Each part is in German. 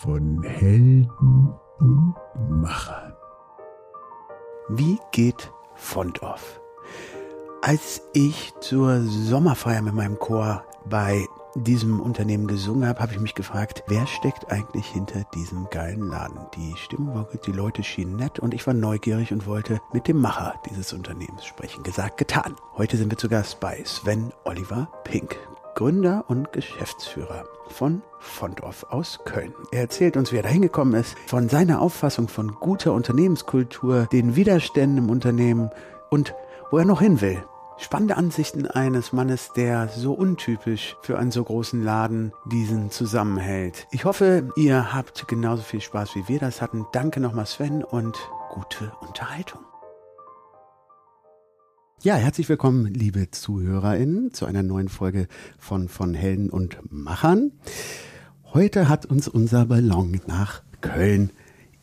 von Helden und Machern. Wie geht Fondorf? Als ich zur Sommerfeier mit meinem Chor bei diesem Unternehmen gesungen habe, habe ich mich gefragt, wer steckt eigentlich hinter diesem geilen Laden? Die Stimmung war gut, die Leute schienen nett und ich war neugierig und wollte mit dem Macher dieses Unternehmens sprechen. Gesagt, getan. Heute sind wir zu Gast bei Sven Oliver Pink, Gründer und Geschäftsführer von Fondorf aus Köln. Er erzählt uns, wie er da hingekommen ist, von seiner Auffassung von guter Unternehmenskultur, den Widerständen im Unternehmen und wo er noch hin will. Spannende Ansichten eines Mannes, der so untypisch für einen so großen Laden diesen zusammenhält. Ich hoffe, ihr habt genauso viel Spaß wie wir das hatten. Danke nochmal Sven und gute Unterhaltung. Ja, herzlich willkommen, liebe ZuhörerInnen, zu einer neuen Folge von, von Helden und Machern. Heute hat uns unser Ballon nach Köln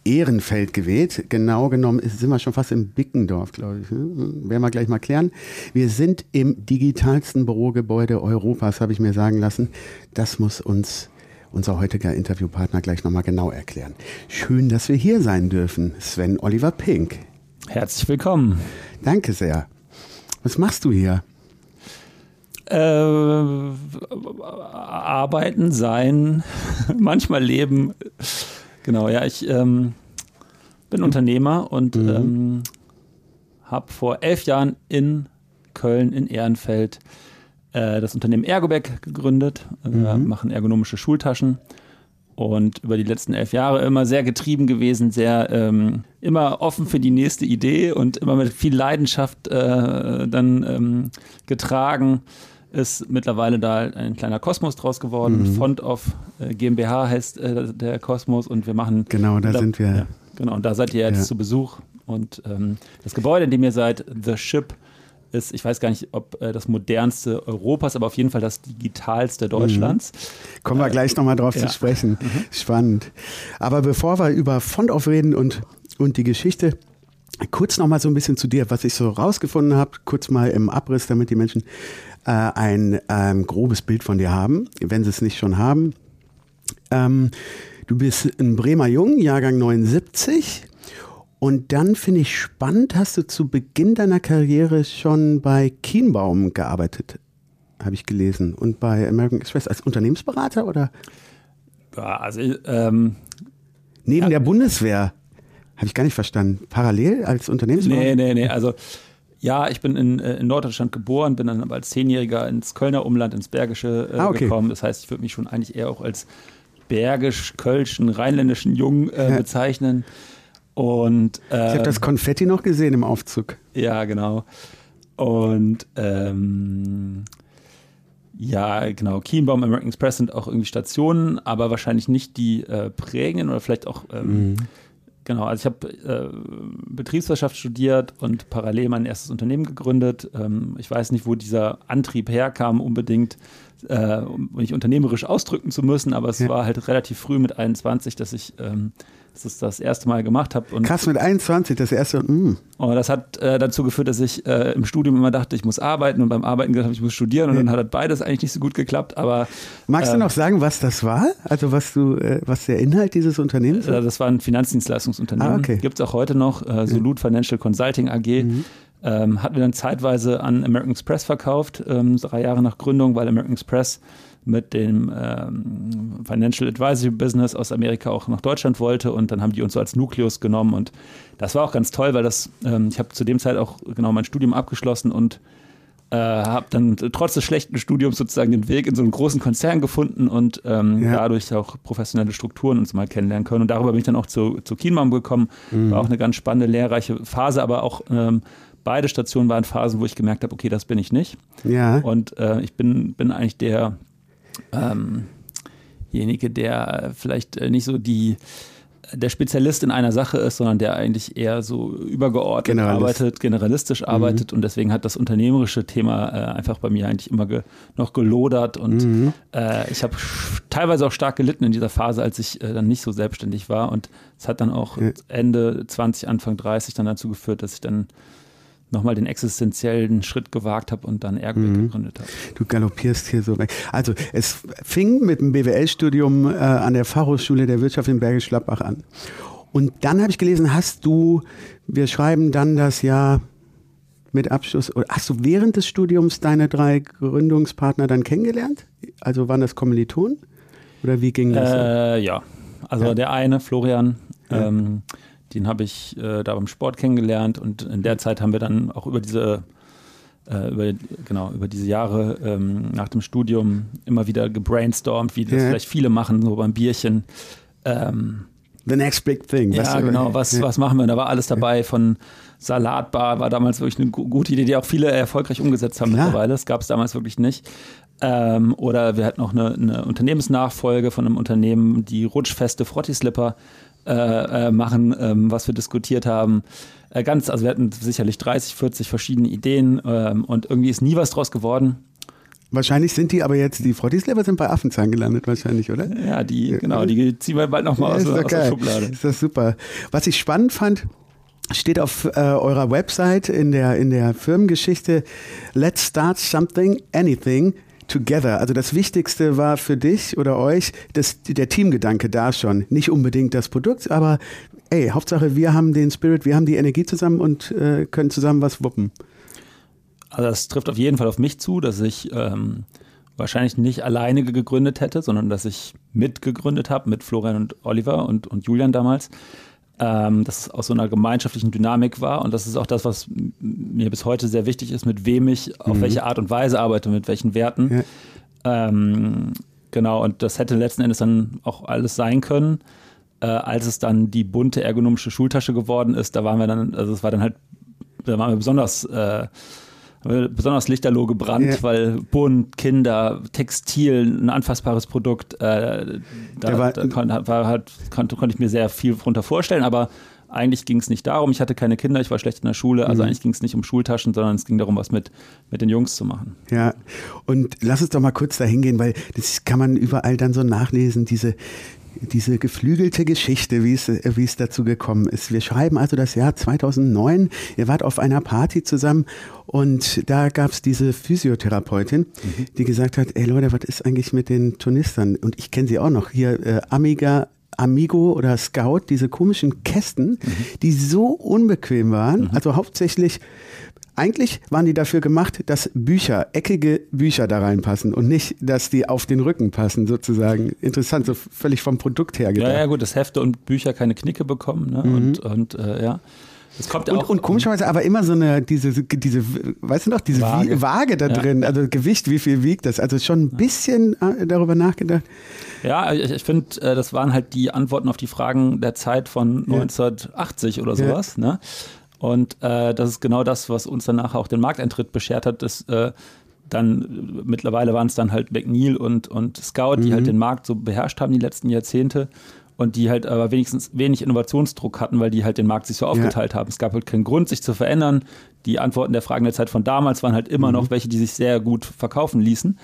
Ehrenfeld geweht. Genau genommen sind wir schon fast im Bickendorf, glaube ich. Hm, werden wir gleich mal klären. Wir sind im digitalsten Bürogebäude Europas, habe ich mir sagen lassen. Das muss uns unser heutiger Interviewpartner gleich nochmal genau erklären. Schön, dass wir hier sein dürfen. Sven Oliver Pink. Herzlich willkommen. Danke sehr. Was machst du hier? Äh, arbeiten, sein, manchmal leben. Genau, ja, ich ähm, bin Unternehmer und mhm. ähm, habe vor elf Jahren in Köln, in Ehrenfeld, äh, das Unternehmen Ergobag gegründet. Wir mhm. machen ergonomische Schultaschen und über die letzten elf Jahre immer sehr getrieben gewesen, sehr ähm, immer offen für die nächste Idee und immer mit viel Leidenschaft äh, dann ähm, getragen. Ist mittlerweile da ein kleiner Kosmos draus geworden. Mhm. Font of äh, GmbH heißt äh, der Kosmos und wir machen. Genau, da, da sind wir. Ja, genau, und da seid ihr jetzt ja. zu Besuch. Und ähm, das Gebäude, in dem ihr seid, The Ship, ist, ich weiß gar nicht, ob äh, das modernste Europas, aber auf jeden Fall das digitalste Deutschlands. Mhm. Kommen wir äh, gleich nochmal drauf ja. zu sprechen. Mhm. Spannend. Aber bevor wir über Font aufreden und, und die Geschichte, kurz nochmal so ein bisschen zu dir, was ich so rausgefunden habe, kurz mal im Abriss, damit die Menschen äh, ein ähm, grobes Bild von dir haben, wenn sie es nicht schon haben. Ähm, du bist ein Bremer Jung, Jahrgang 79 und dann finde ich spannend, hast du zu Beginn deiner Karriere schon bei Kienbaum gearbeitet, habe ich gelesen. Und bei American Express als Unternehmensberater oder? Ja, also ähm, neben ja. der Bundeswehr habe ich gar nicht verstanden. Parallel als Unternehmensberater? Nee, nee, nee. Also ja, ich bin in, äh, in Norddeutschland geboren, bin dann aber als Zehnjähriger ins Kölner Umland, ins Bergische äh, ah, okay. gekommen. Das heißt, ich würde mich schon eigentlich eher auch als bergisch-kölschen, rheinländischen Jung äh, ja. Und, äh, ich habe das Konfetti noch gesehen im Aufzug. Ja, genau. Und ähm, ja, genau, Kienbaum, American Express sind auch irgendwie Stationen, aber wahrscheinlich nicht die äh, prägenden oder vielleicht auch, ähm, mhm. genau, also ich habe äh, Betriebswirtschaft studiert und parallel mein erstes Unternehmen gegründet. Ähm, ich weiß nicht, wo dieser Antrieb herkam, unbedingt äh, um mich unternehmerisch ausdrücken zu müssen, aber es ja. war halt relativ früh mit 21, dass ich ähm, dass ich das erste Mal gemacht habe. Krass, mit 21, das erste. Mm. Und das hat äh, dazu geführt, dass ich äh, im Studium immer dachte, ich muss arbeiten und beim Arbeiten gesagt habe, ich muss studieren und ja. dann hat beides eigentlich nicht so gut geklappt. Aber magst äh, du noch sagen, was das war? Also was du, äh, was der Inhalt dieses Unternehmens war? Äh, das war ein Finanzdienstleistungsunternehmen. Ah, okay. Gibt es auch heute noch, äh, Solut Financial Consulting AG. Mhm. Ähm, hatten wir dann zeitweise an American Express verkauft, ähm, drei Jahre nach Gründung, weil American Express mit dem ähm, Financial Advisory Business aus Amerika auch nach Deutschland wollte und dann haben die uns so als Nukleus genommen und das war auch ganz toll, weil das, ähm, ich habe zu dem Zeit auch genau mein Studium abgeschlossen und äh, habe dann trotz des schlechten Studiums sozusagen den Weg in so einen großen Konzern gefunden und ähm, ja. dadurch auch professionelle Strukturen uns mal kennenlernen können. Und darüber bin ich dann auch zu, zu Kienbaum gekommen. Mhm. War auch eine ganz spannende, lehrreiche Phase, aber auch ähm, beide Stationen waren Phasen, wo ich gemerkt habe, okay, das bin ich nicht. Ja. Und äh, ich bin, bin eigentlich der derjenige, der vielleicht äh, nicht so die der Spezialist in einer Sache ist, sondern der eigentlich eher so übergeordnet Generalist. arbeitet, generalistisch mhm. arbeitet und deswegen hat das unternehmerische Thema äh, einfach bei mir eigentlich immer ge noch gelodert und mhm. äh, ich habe teilweise auch stark gelitten in dieser Phase, als ich äh, dann nicht so selbstständig war und es hat dann auch ja. Ende 20, Anfang 30 dann dazu geführt, dass ich dann nochmal den existenziellen Schritt gewagt habe und dann Ergweg mhm. gegründet habe. Du galoppierst hier so weg. Also es fing mit dem BWL-Studium äh, an der Fachhochschule der Wirtschaft in Bergisch Gladbach an. Und dann habe ich gelesen, hast du, wir schreiben dann das Jahr mit Abschluss, oder hast du während des Studiums deine drei Gründungspartner dann kennengelernt? Also waren das Kommilitonen? Oder wie ging das? Äh, ja, also ja. der eine, Florian, ja. ähm, den habe ich äh, da beim Sport kennengelernt und in der Zeit haben wir dann auch über diese äh, über, genau, über diese Jahre ähm, nach dem Studium immer wieder gebrainstormt, wie das ja. vielleicht viele machen, so beim Bierchen. Ähm, The next big thing. Ja, genau. Was, was machen wir? Da war alles dabei von Salatbar, war damals wirklich eine gute Idee, die auch viele erfolgreich umgesetzt haben Klar. mittlerweile. Das gab es damals wirklich nicht. Ähm, oder wir hatten noch eine, eine, Unternehmensnachfolge von einem Unternehmen, die rutschfeste Frottislipper äh, äh, machen, ähm, was wir diskutiert haben. Äh, ganz, also wir hatten sicherlich 30, 40 verschiedene Ideen ähm, und irgendwie ist nie was draus geworden. Wahrscheinlich sind die aber jetzt, die Frottislipper sind bei Affenzahn gelandet wahrscheinlich, oder? Ja, die, genau, die ziehen wir bald nochmal ja, aus, aus der Schublade. Ist das super. Was ich spannend fand, steht auf äh, eurer Website in der, in der Firmengeschichte, let's start something, anything, together. Also das Wichtigste war für dich oder euch das, der Teamgedanke da schon. Nicht unbedingt das Produkt, aber ey, Hauptsache wir haben den Spirit, wir haben die Energie zusammen und äh, können zusammen was wuppen. Also das trifft auf jeden Fall auf mich zu, dass ich ähm, wahrscheinlich nicht alleine gegründet hätte, sondern dass ich mitgegründet habe mit Florian und Oliver und, und Julian damals ähm, dass es aus so einer gemeinschaftlichen Dynamik war. Und das ist auch das, was mir bis heute sehr wichtig ist, mit wem ich auf mhm. welche Art und Weise arbeite, mit welchen Werten. Ja. Ähm, genau, und das hätte letzten Endes dann auch alles sein können. Äh, als es dann die bunte ergonomische Schultasche geworden ist, da waren wir dann, also es war dann halt, da waren wir besonders äh, besonders lichterloh gebrannt, ja. weil bunt, Kinder, Textil, ein anfassbares Produkt, äh, da, war, da kon, war halt, konnte, konnte ich mir sehr viel darunter vorstellen, aber eigentlich ging es nicht darum, ich hatte keine Kinder, ich war schlecht in der Schule, also mhm. eigentlich ging es nicht um Schultaschen, sondern es ging darum, was mit, mit den Jungs zu machen. Ja, und lass uns doch mal kurz dahin gehen, weil das kann man überall dann so nachlesen, diese, diese geflügelte Geschichte, wie es, wie es dazu gekommen ist. Wir schreiben also das Jahr 2009. Ihr wart auf einer Party zusammen und da gab es diese Physiotherapeutin, mhm. die gesagt hat, ey Leute, was ist eigentlich mit den Turnistern? Und ich kenne sie auch noch. Hier äh, Amiga, Amigo oder Scout, diese komischen Kästen, mhm. die so unbequem waren. Mhm. Also hauptsächlich eigentlich waren die dafür gemacht, dass Bücher, eckige Bücher da reinpassen und nicht, dass die auf den Rücken passen, sozusagen. Interessant, so völlig vom Produkt her gedacht. Ja, ja, gut, dass Hefte und Bücher keine Knicke bekommen. Ne? Mhm. Und, und äh, ja. Das kommt und, auch, und komischerweise aber immer so eine, diese, diese, weißt du noch, diese Waage, Waage da drin, ja. also Gewicht, wie viel wiegt das? Also schon ein bisschen äh, darüber nachgedacht. Ja, ich, ich finde, äh, das waren halt die Antworten auf die Fragen der Zeit von 1980 ja. oder sowas. Ja. Ne? Und äh, das ist genau das, was uns danach auch den Markteintritt beschert hat. Dass, äh, dann mittlerweile waren es dann halt McNeil und, und Scout, die halt mhm. halt den Markt so beherrscht haben die letzten Jahrzehnte und die halt aber wenigstens wenig Innovationsdruck hatten, weil die halt den Markt sich so aufgeteilt ja. haben. Es gab halt keinen Grund, sich zu verändern. Die Antworten der Fragen der Zeit von damals waren halt immer mhm. noch welche, die sich sehr gut verkaufen ließen.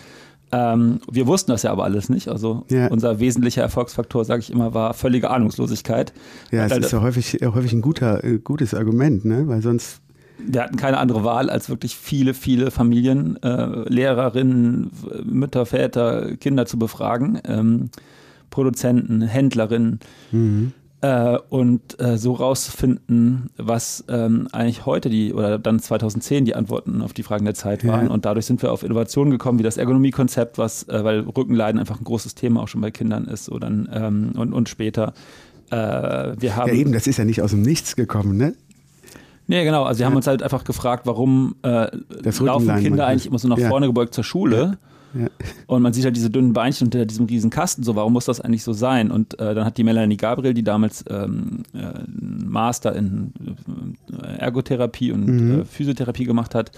Ähm, wir wussten das ja aber alles nicht. Also ja. unser wesentlicher Erfolgsfaktor, sage ich immer, war völlige Ahnungslosigkeit. Ja, es ist ja häufig, häufig ein guter, äh, gutes Argument, ne? weil sonst wir hatten keine andere Wahl, als wirklich viele, viele Familien, äh, Lehrerinnen, Mütter, Väter, Kinder zu befragen, ähm, Produzenten, Händlerinnen. Mhm äh, und äh, so rauszufinden, was ähm, eigentlich heute die oder dann 2010 die Antworten auf die Fragen der Zeit waren. Ja. Und dadurch sind wir auf Innovationen gekommen, wie das Ergonomiekonzept, was, äh, weil Rückenleiden einfach ein großes Thema auch schon bei Kindern ist oder, ähm, und, und später. Äh, wir haben, ja, eben, das ist ja nicht aus dem Nichts gekommen, ne? Nee, genau. Also wir ja. haben uns halt einfach gefragt, warum äh, laufen Kinder eigentlich immer so nach vorne gebeugt zur Schule? Ja. Und man sieht halt diese dünnen Beinchen unter diesem riesen Kasten, so warum muss das eigentlich so sein? Und äh, dann hat die Melanie Gabriel, die damals ähm, äh, Master in äh, Ergotherapie und mhm. Äh, Physiotherapie gemacht hat,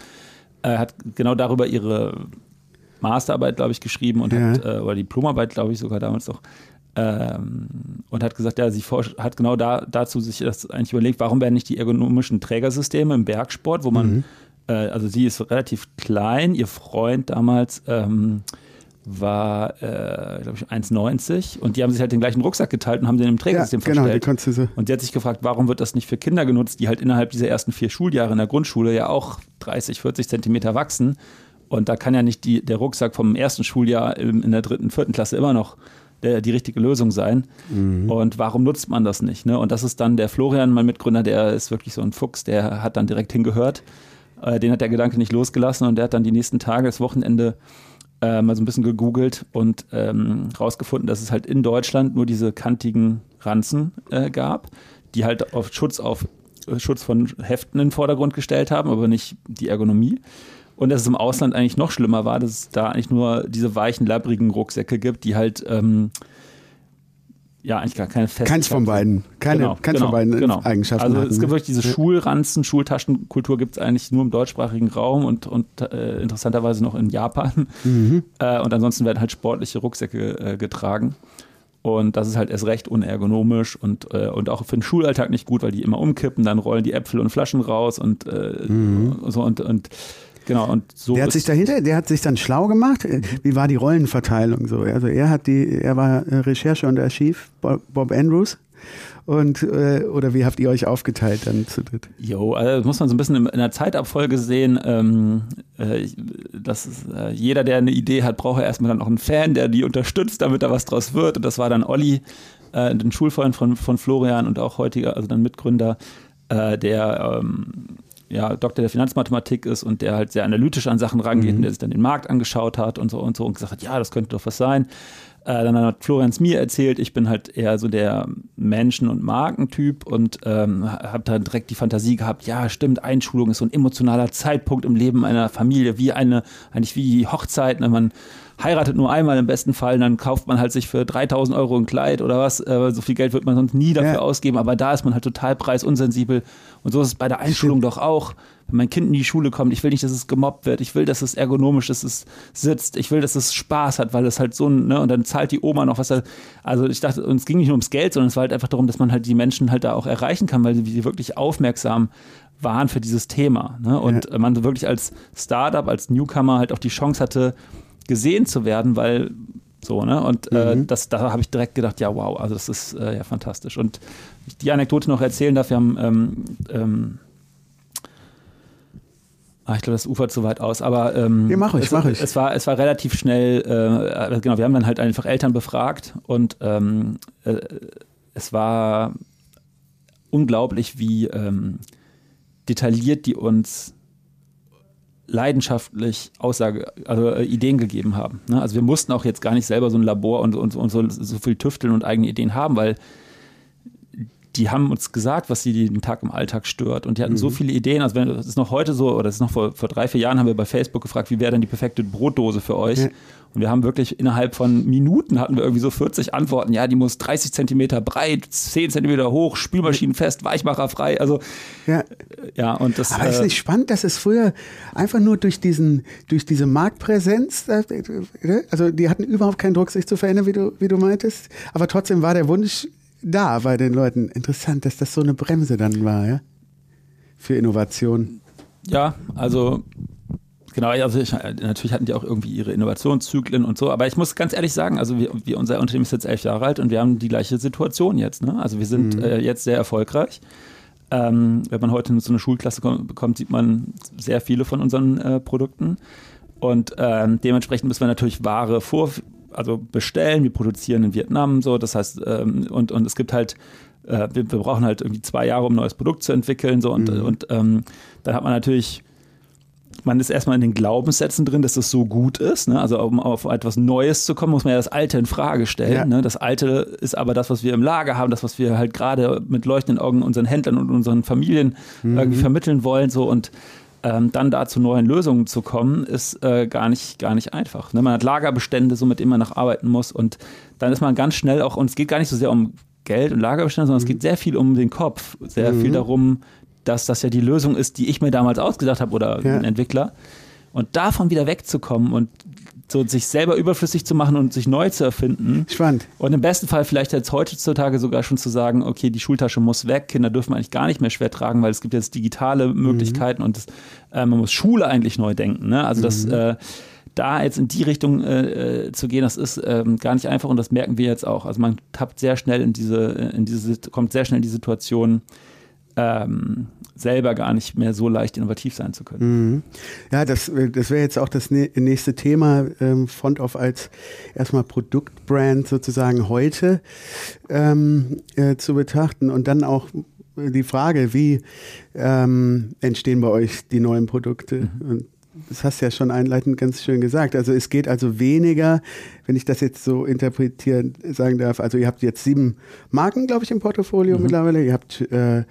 äh, hat genau darüber ihre Masterarbeit, glaube ich, geschrieben und ja. hat, äh, oder Diplomarbeit, glaube ich, sogar damals noch. Ähm, und hat gesagt, ja, sie hat genau da, dazu sich das eigentlich überlegt, warum werden nicht die ergonomischen Trägersysteme im Bergsport, wo man mhm äh, also sie ist relativ klein, ihr Freund damals ähm, war, äh, glaube ich, 1,90 und die haben sich halt den gleichen Rucksack geteilt und haben den im Trägersystem ja, genau, verstellt. Die so und sie hat sich gefragt, warum wird das nicht für Kinder genutzt, die halt innerhalb dieser ersten vier Schuljahre in der Grundschule ja auch 30, 40 Zentimeter wachsen. Und da kann ja nicht die, der Rucksack vom ersten Schuljahr in, in der dritten, vierten Klasse immer noch der, die richtige Lösung sein. Mhm. Und warum nutzt man das nicht? Ne? Und das ist dann der Florian, mein Mitgründer, der ist wirklich so ein Fuchs, der hat dann direkt hingehört. Äh, den hat der Gedanke nicht losgelassen und der hat dann die nächsten Tage, das Wochenende, äh, mal so ein bisschen gegoogelt und ähm, rausgefunden, dass es halt in Deutschland nur diese kantigen Ranzen äh, gab, die halt auf Schutz auf äh, Schutz von Heften in den Vordergrund gestellt haben, aber nicht die Ergonomie. Und dass es im Ausland eigentlich noch schlimmer war, dass es da eigentlich nur diese weichen, labbrigen Rucksäcke gibt, die halt ähm, ja, eigentlich gar keine feste. Keins von beiden. Keine, genau, keins genau, von beiden genau. Eigenschaften. Also es gibt wirklich diese. Schulranzen, Schultaschenkultur gibt es eigentlich nur im deutschsprachigen Raum und, und äh, interessanterweise noch in Japan. Mhm. Äh, und ansonsten werden halt sportliche Rucksäcke äh, getragen. Und das ist halt erst recht unergonomisch und, äh, und auch für den Schulalltag nicht gut, weil die immer umkippen, dann rollen die Äpfel und Flaschen raus und äh, mhm. so und, und Genau, und so. Der hat sich dahinter, der hat sich dann schlau gemacht. Wie war die Rollenverteilung so? Also er hat die, er war Recherche und Archiv, Bob Andrews. Und äh, oder wie habt ihr euch aufgeteilt dann zu dritt? Jo, also das muss man so ein bisschen in, in der Zeitabfolge sehen. Ähm, äh, dass äh, jeder, der eine Idee hat, braucht erstmal dann auch einen Fan, der die unterstützt, damit da was draus wird. Und das war dann Olli, äh, den Schulfreund von, von Florian und auch heutiger, also dann Mitgründer, äh, der ähm, ja, Doktor der Finanzmathematik ist und der halt sehr analytisch an Sachen rangeht mhm. und der sich dann den Markt angeschaut hat und so und so und gesagt hat, ja, das könnte doch was sein. Äh, dann hat Florenz mir erzählt, ich bin halt eher so der Menschen- und Markentyp und ähm, habe dann direkt die Fantasie gehabt, ja, stimmt, Einschulung ist so ein emotionaler Zeitpunkt im Leben einer Familie, wie eine, eigentlich wie Hochzeit, ne? man heiratet nur einmal im besten Fall, dann kauft man halt sich für 3000 Euro ein Kleid oder was. Äh, so viel Geld wird man sonst nie dafür ja. ausgeben, aber da ist man halt total preisunsensibel. Und so ist es bei der Einschulung Stimmt. doch auch. Wenn mein Kind in die Schule kommt, ich will nicht, dass es gemobbt wird, ich will, dass es ergonomisch ist, es sitzt, ich will, dass es Spaß hat, weil es halt so, ne, und dann zahlt die Oma noch was. Da, also ich dachte, und es ging nicht nur ums Geld, sondern es war halt einfach darum, dass man halt die Menschen halt da auch erreichen kann, weil sie wirklich aufmerksam waren für dieses Thema. Ne? Und ja. man wirklich als Startup, als Newcomer halt auch die Chance hatte, gesehen zu werden, weil so, ne? Und äh, mhm. das, da habe ich direkt gedacht, ja, wow, also das ist äh, ja fantastisch. Und ich die Anekdote noch erzählen darf, wir haben ähm, ähm, Ah, ich glaube, das ufert zu weit aus, aber ähm, ja, mach ich, es, mach ich. es war es war relativ schnell. Äh, genau, wir haben dann halt einfach Eltern befragt und ähm, äh, es war unglaublich, wie ähm, detailliert die uns leidenschaftlich Aussage, also äh, Ideen gegeben haben. Ne? Also wir mussten auch jetzt gar nicht selber so ein Labor und, und, und so, so, viel tüfteln und eigene Ideen haben, weil die haben uns gesagt, was sie jeden Tag im Alltag stört. Und die hatten mhm. so viele Ideen. Also wenn das ist noch heute so, oder das ist noch vor, vor drei, vier Jahren haben wir bei Facebook gefragt, wie wäre denn die perfekte Brotdose für euch? Ja. Und wir haben wirklich innerhalb von Minuten hatten wir irgendwie so 40 Antworten. Ja, die muss 30 Zentimeter breit, 10 Zentimeter hoch, spülmaschinenfest, weichmacherfrei. Also ja, ja und das. Aber äh, ist nicht spannend, dass es früher einfach nur durch diesen, durch diese Marktpräsenz, äh, also die hatten überhaupt keinen Druck, sich zu verändern, wie du, wie du meintest. Aber trotzdem war der Wunsch da bei den Leuten. Interessant, dass das so eine Bremse dann war, ja? Für Innovation. Ja, also Genau, also ich, natürlich hatten die auch irgendwie ihre Innovationszyklen und so, aber ich muss ganz ehrlich sagen, also wir, wir, unser Unternehmen ist jetzt elf Jahre alt und wir haben die gleiche Situation jetzt. Ne? Also wir sind mhm. äh, jetzt sehr erfolgreich. Ähm, wenn man heute in so eine Schulklasse bekommt, sieht man sehr viele von unseren äh, Produkten. Und ähm, dementsprechend müssen wir natürlich Ware vor, also bestellen. Wir produzieren in Vietnam so, das heißt, ähm, und, und es gibt halt äh, wir, wir, brauchen halt irgendwie zwei Jahre, um ein neues Produkt zu entwickeln. So, und, mhm. und ähm, dann hat man natürlich man ist erstmal in den Glaubenssätzen drin, dass das so gut ist. Ne? Also um auf etwas Neues zu kommen, muss man ja das Alte in Frage stellen. Ja. Ne? Das Alte ist aber das, was wir im Lager haben, das, was wir halt gerade mit leuchtenden Augen unseren Händlern und unseren Familien mhm. irgendwie vermitteln wollen. So und ähm, dann da zu neuen Lösungen zu kommen, ist äh, gar, nicht, gar nicht einfach. Ne? Man hat Lagerbestände, so mit denen man noch arbeiten muss. Und dann ist man ganz schnell auch, und es geht gar nicht so sehr um Geld und Lagerbestände, sondern mhm. es geht sehr viel um den Kopf, sehr mhm. viel darum, dass das ja die Lösung ist, die ich mir damals ausgedacht habe oder ja. ein Entwickler. Und davon wieder wegzukommen und so sich selber überflüssig zu machen und sich neu zu erfinden. Spannend. Und im besten Fall vielleicht jetzt heutzutage sogar schon zu sagen, okay, die Schultasche muss weg, Kinder dürfen eigentlich gar nicht mehr schwer tragen, weil es gibt jetzt digitale Möglichkeiten mhm. und das, äh, man muss Schule eigentlich neu denken. Ne? Also das, mhm. äh, da jetzt in die Richtung äh, äh, zu gehen, das ist ähm, gar nicht einfach und das merken wir jetzt auch. Also man tappt sehr schnell in diese, in diese, kommt sehr schnell in die Situation, ähm, selber gar nicht mehr so leicht innovativ sein zu können. Mhm. Ja, das, das wäre jetzt auch das nächste Thema, ähm, Front als erstmal Produktbrand sozusagen heute ähm, äh, zu betrachten und dann auch die Frage, wie ähm, entstehen bei euch die neuen Produkte? Mhm. Und das hast du ja schon einleitend ganz schön gesagt. Also es geht also weniger, wenn ich das jetzt so interpretieren sagen darf. Also ihr habt jetzt sieben Marken, glaube ich, im Portfolio mhm. mittlerweile. Ihr habt äh,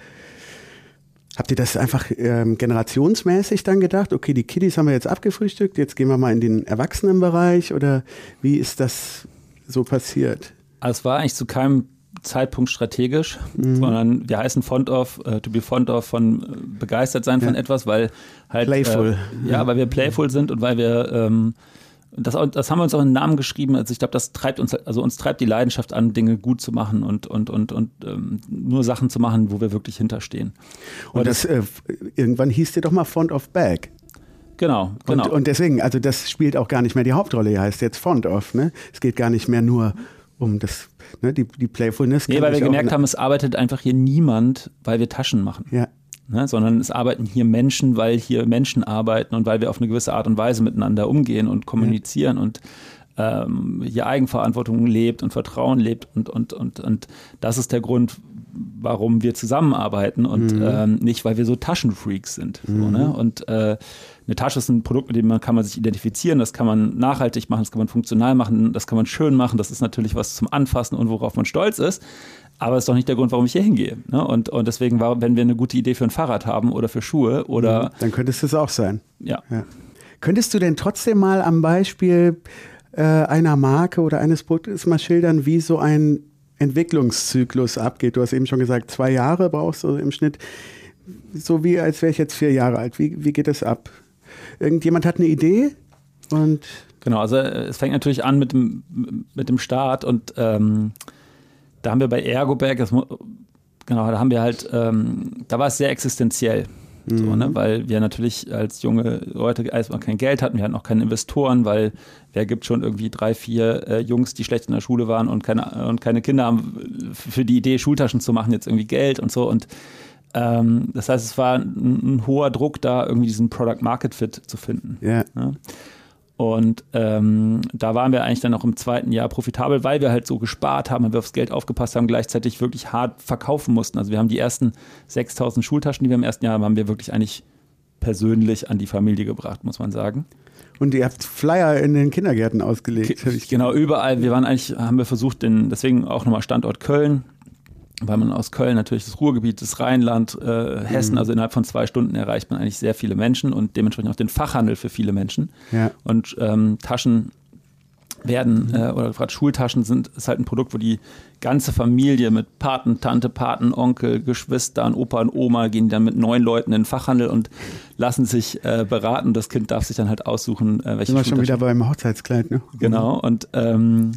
Habt ihr das einfach ähm, generationsmäßig dann gedacht? Okay, die Kiddies haben wir jetzt abgefrühstückt, jetzt gehen wir mal in den Erwachsenenbereich oder wie ist das so passiert? Also es war eigentlich zu keinem Zeitpunkt strategisch, mhm. sondern wir heißen Font of, uh, to be fond of von uh, begeistert sein ja. von etwas, weil halt playful. Äh, ja, weil wir playful sind und weil wir ähm, das, das haben wir uns auch in den Namen geschrieben. Also ich glaube, das treibt uns, also uns treibt die Leidenschaft an, Dinge gut zu machen und und und und ähm, nur Sachen zu machen, wo wir wirklich hinterstehen. Und, und das, äh, irgendwann hieß dir doch mal Font of Bag. Genau, genau. Und, und, deswegen, also das spielt auch gar nicht mehr die Hauptrolle. Hier heißt jetzt Font of. Ne? Es geht gar nicht mehr nur um das, ne, die, die Playfulness. Nee, weil wir gemerkt haben, es arbeitet einfach hier niemand, weil wir Taschen machen. Ja. Ne, sondern es arbeiten hier Menschen, weil hier Menschen arbeiten und weil wir auf eine gewisse Art und Weise miteinander umgehen und kommunizieren ja. und ähm, hier Eigenverantwortung lebt und Vertrauen lebt und, und, und, und das ist der Grund, warum wir zusammenarbeiten und mhm. ähm, nicht, weil wir so Taschenfreaks sind. Mhm. So, ne? Und äh, eine Tasche ist ein Produkt, mit dem man kann man sich identifizieren, das kann man nachhaltig machen, das kann man funktional machen, das kann man schön machen, das ist natürlich was zum Anfassen und worauf man stolz ist. Aber das ist doch nicht der Grund, warum ich hier hingehe. Ne? Und, und deswegen war, wenn wir eine gute Idee für ein Fahrrad haben oder für Schuhe oder. Mhm. Dann könntest es auch sein. Ja. ja. Könntest du denn trotzdem mal am Beispiel äh, einer Marke oder eines Produktes mal schildern, wie so ein Entwicklungszyklus abgeht? Du hast eben schon gesagt, zwei Jahre brauchst du im Schnitt. So wie als wäre ich jetzt vier Jahre alt. Wie, wie geht das ab? Irgendjemand hat eine Idee und. Genau, also äh, es fängt natürlich an mit dem, mit dem Start und ähm, da haben wir bei Ergoberg, genau, da haben wir halt, ähm, da war es sehr existenziell. Mhm. So, ne? Weil wir natürlich als junge Leute erstmal kein Geld hatten, wir hatten auch keine Investoren, weil wer gibt schon irgendwie drei, vier äh, Jungs, die schlecht in der Schule waren und keine, und keine Kinder haben für die Idee, Schultaschen zu machen, jetzt irgendwie Geld und so. Und ähm, das heißt, es war ein, ein, hoher Druck, da irgendwie diesen Product Market Fit zu finden. Yeah. Ja. Und ähm, da waren wir eigentlich dann auch im zweiten Jahr profitabel, weil wir halt so gespart haben, weil wir aufs Geld aufgepasst haben, gleichzeitig wirklich hart verkaufen mussten. Also wir haben die ersten 6000 Schultaschen, die wir im ersten Jahr haben, haben wir wirklich eigentlich persönlich an die Familie gebracht, muss man sagen. Und ihr habt Flyer in den Kindergärten ausgelegt. Genau, überall. Wir waren eigentlich, haben wir versucht, den, deswegen auch nochmal Standort Köln, weil man aus Köln natürlich das Ruhrgebiet, das Rheinland, äh, Hessen, mhm. also innerhalb von zwei Stunden erreicht man eigentlich sehr viele Menschen und dementsprechend auch den Fachhandel für viele Menschen. Ja. Und ähm, Taschen werden, äh, oder gerade Schultaschen sind, ist halt ein Produkt, wo die ganze Familie mit Paten, Tante, Paten, Onkel, Geschwistern, Opa und Oma gehen dann mit neun Leuten in den Fachhandel und lassen sich äh, beraten. Das Kind darf sich dann halt aussuchen, äh, welche Sind wir schon wieder beim Hochzeitskleid, ne? Genau, und ähm,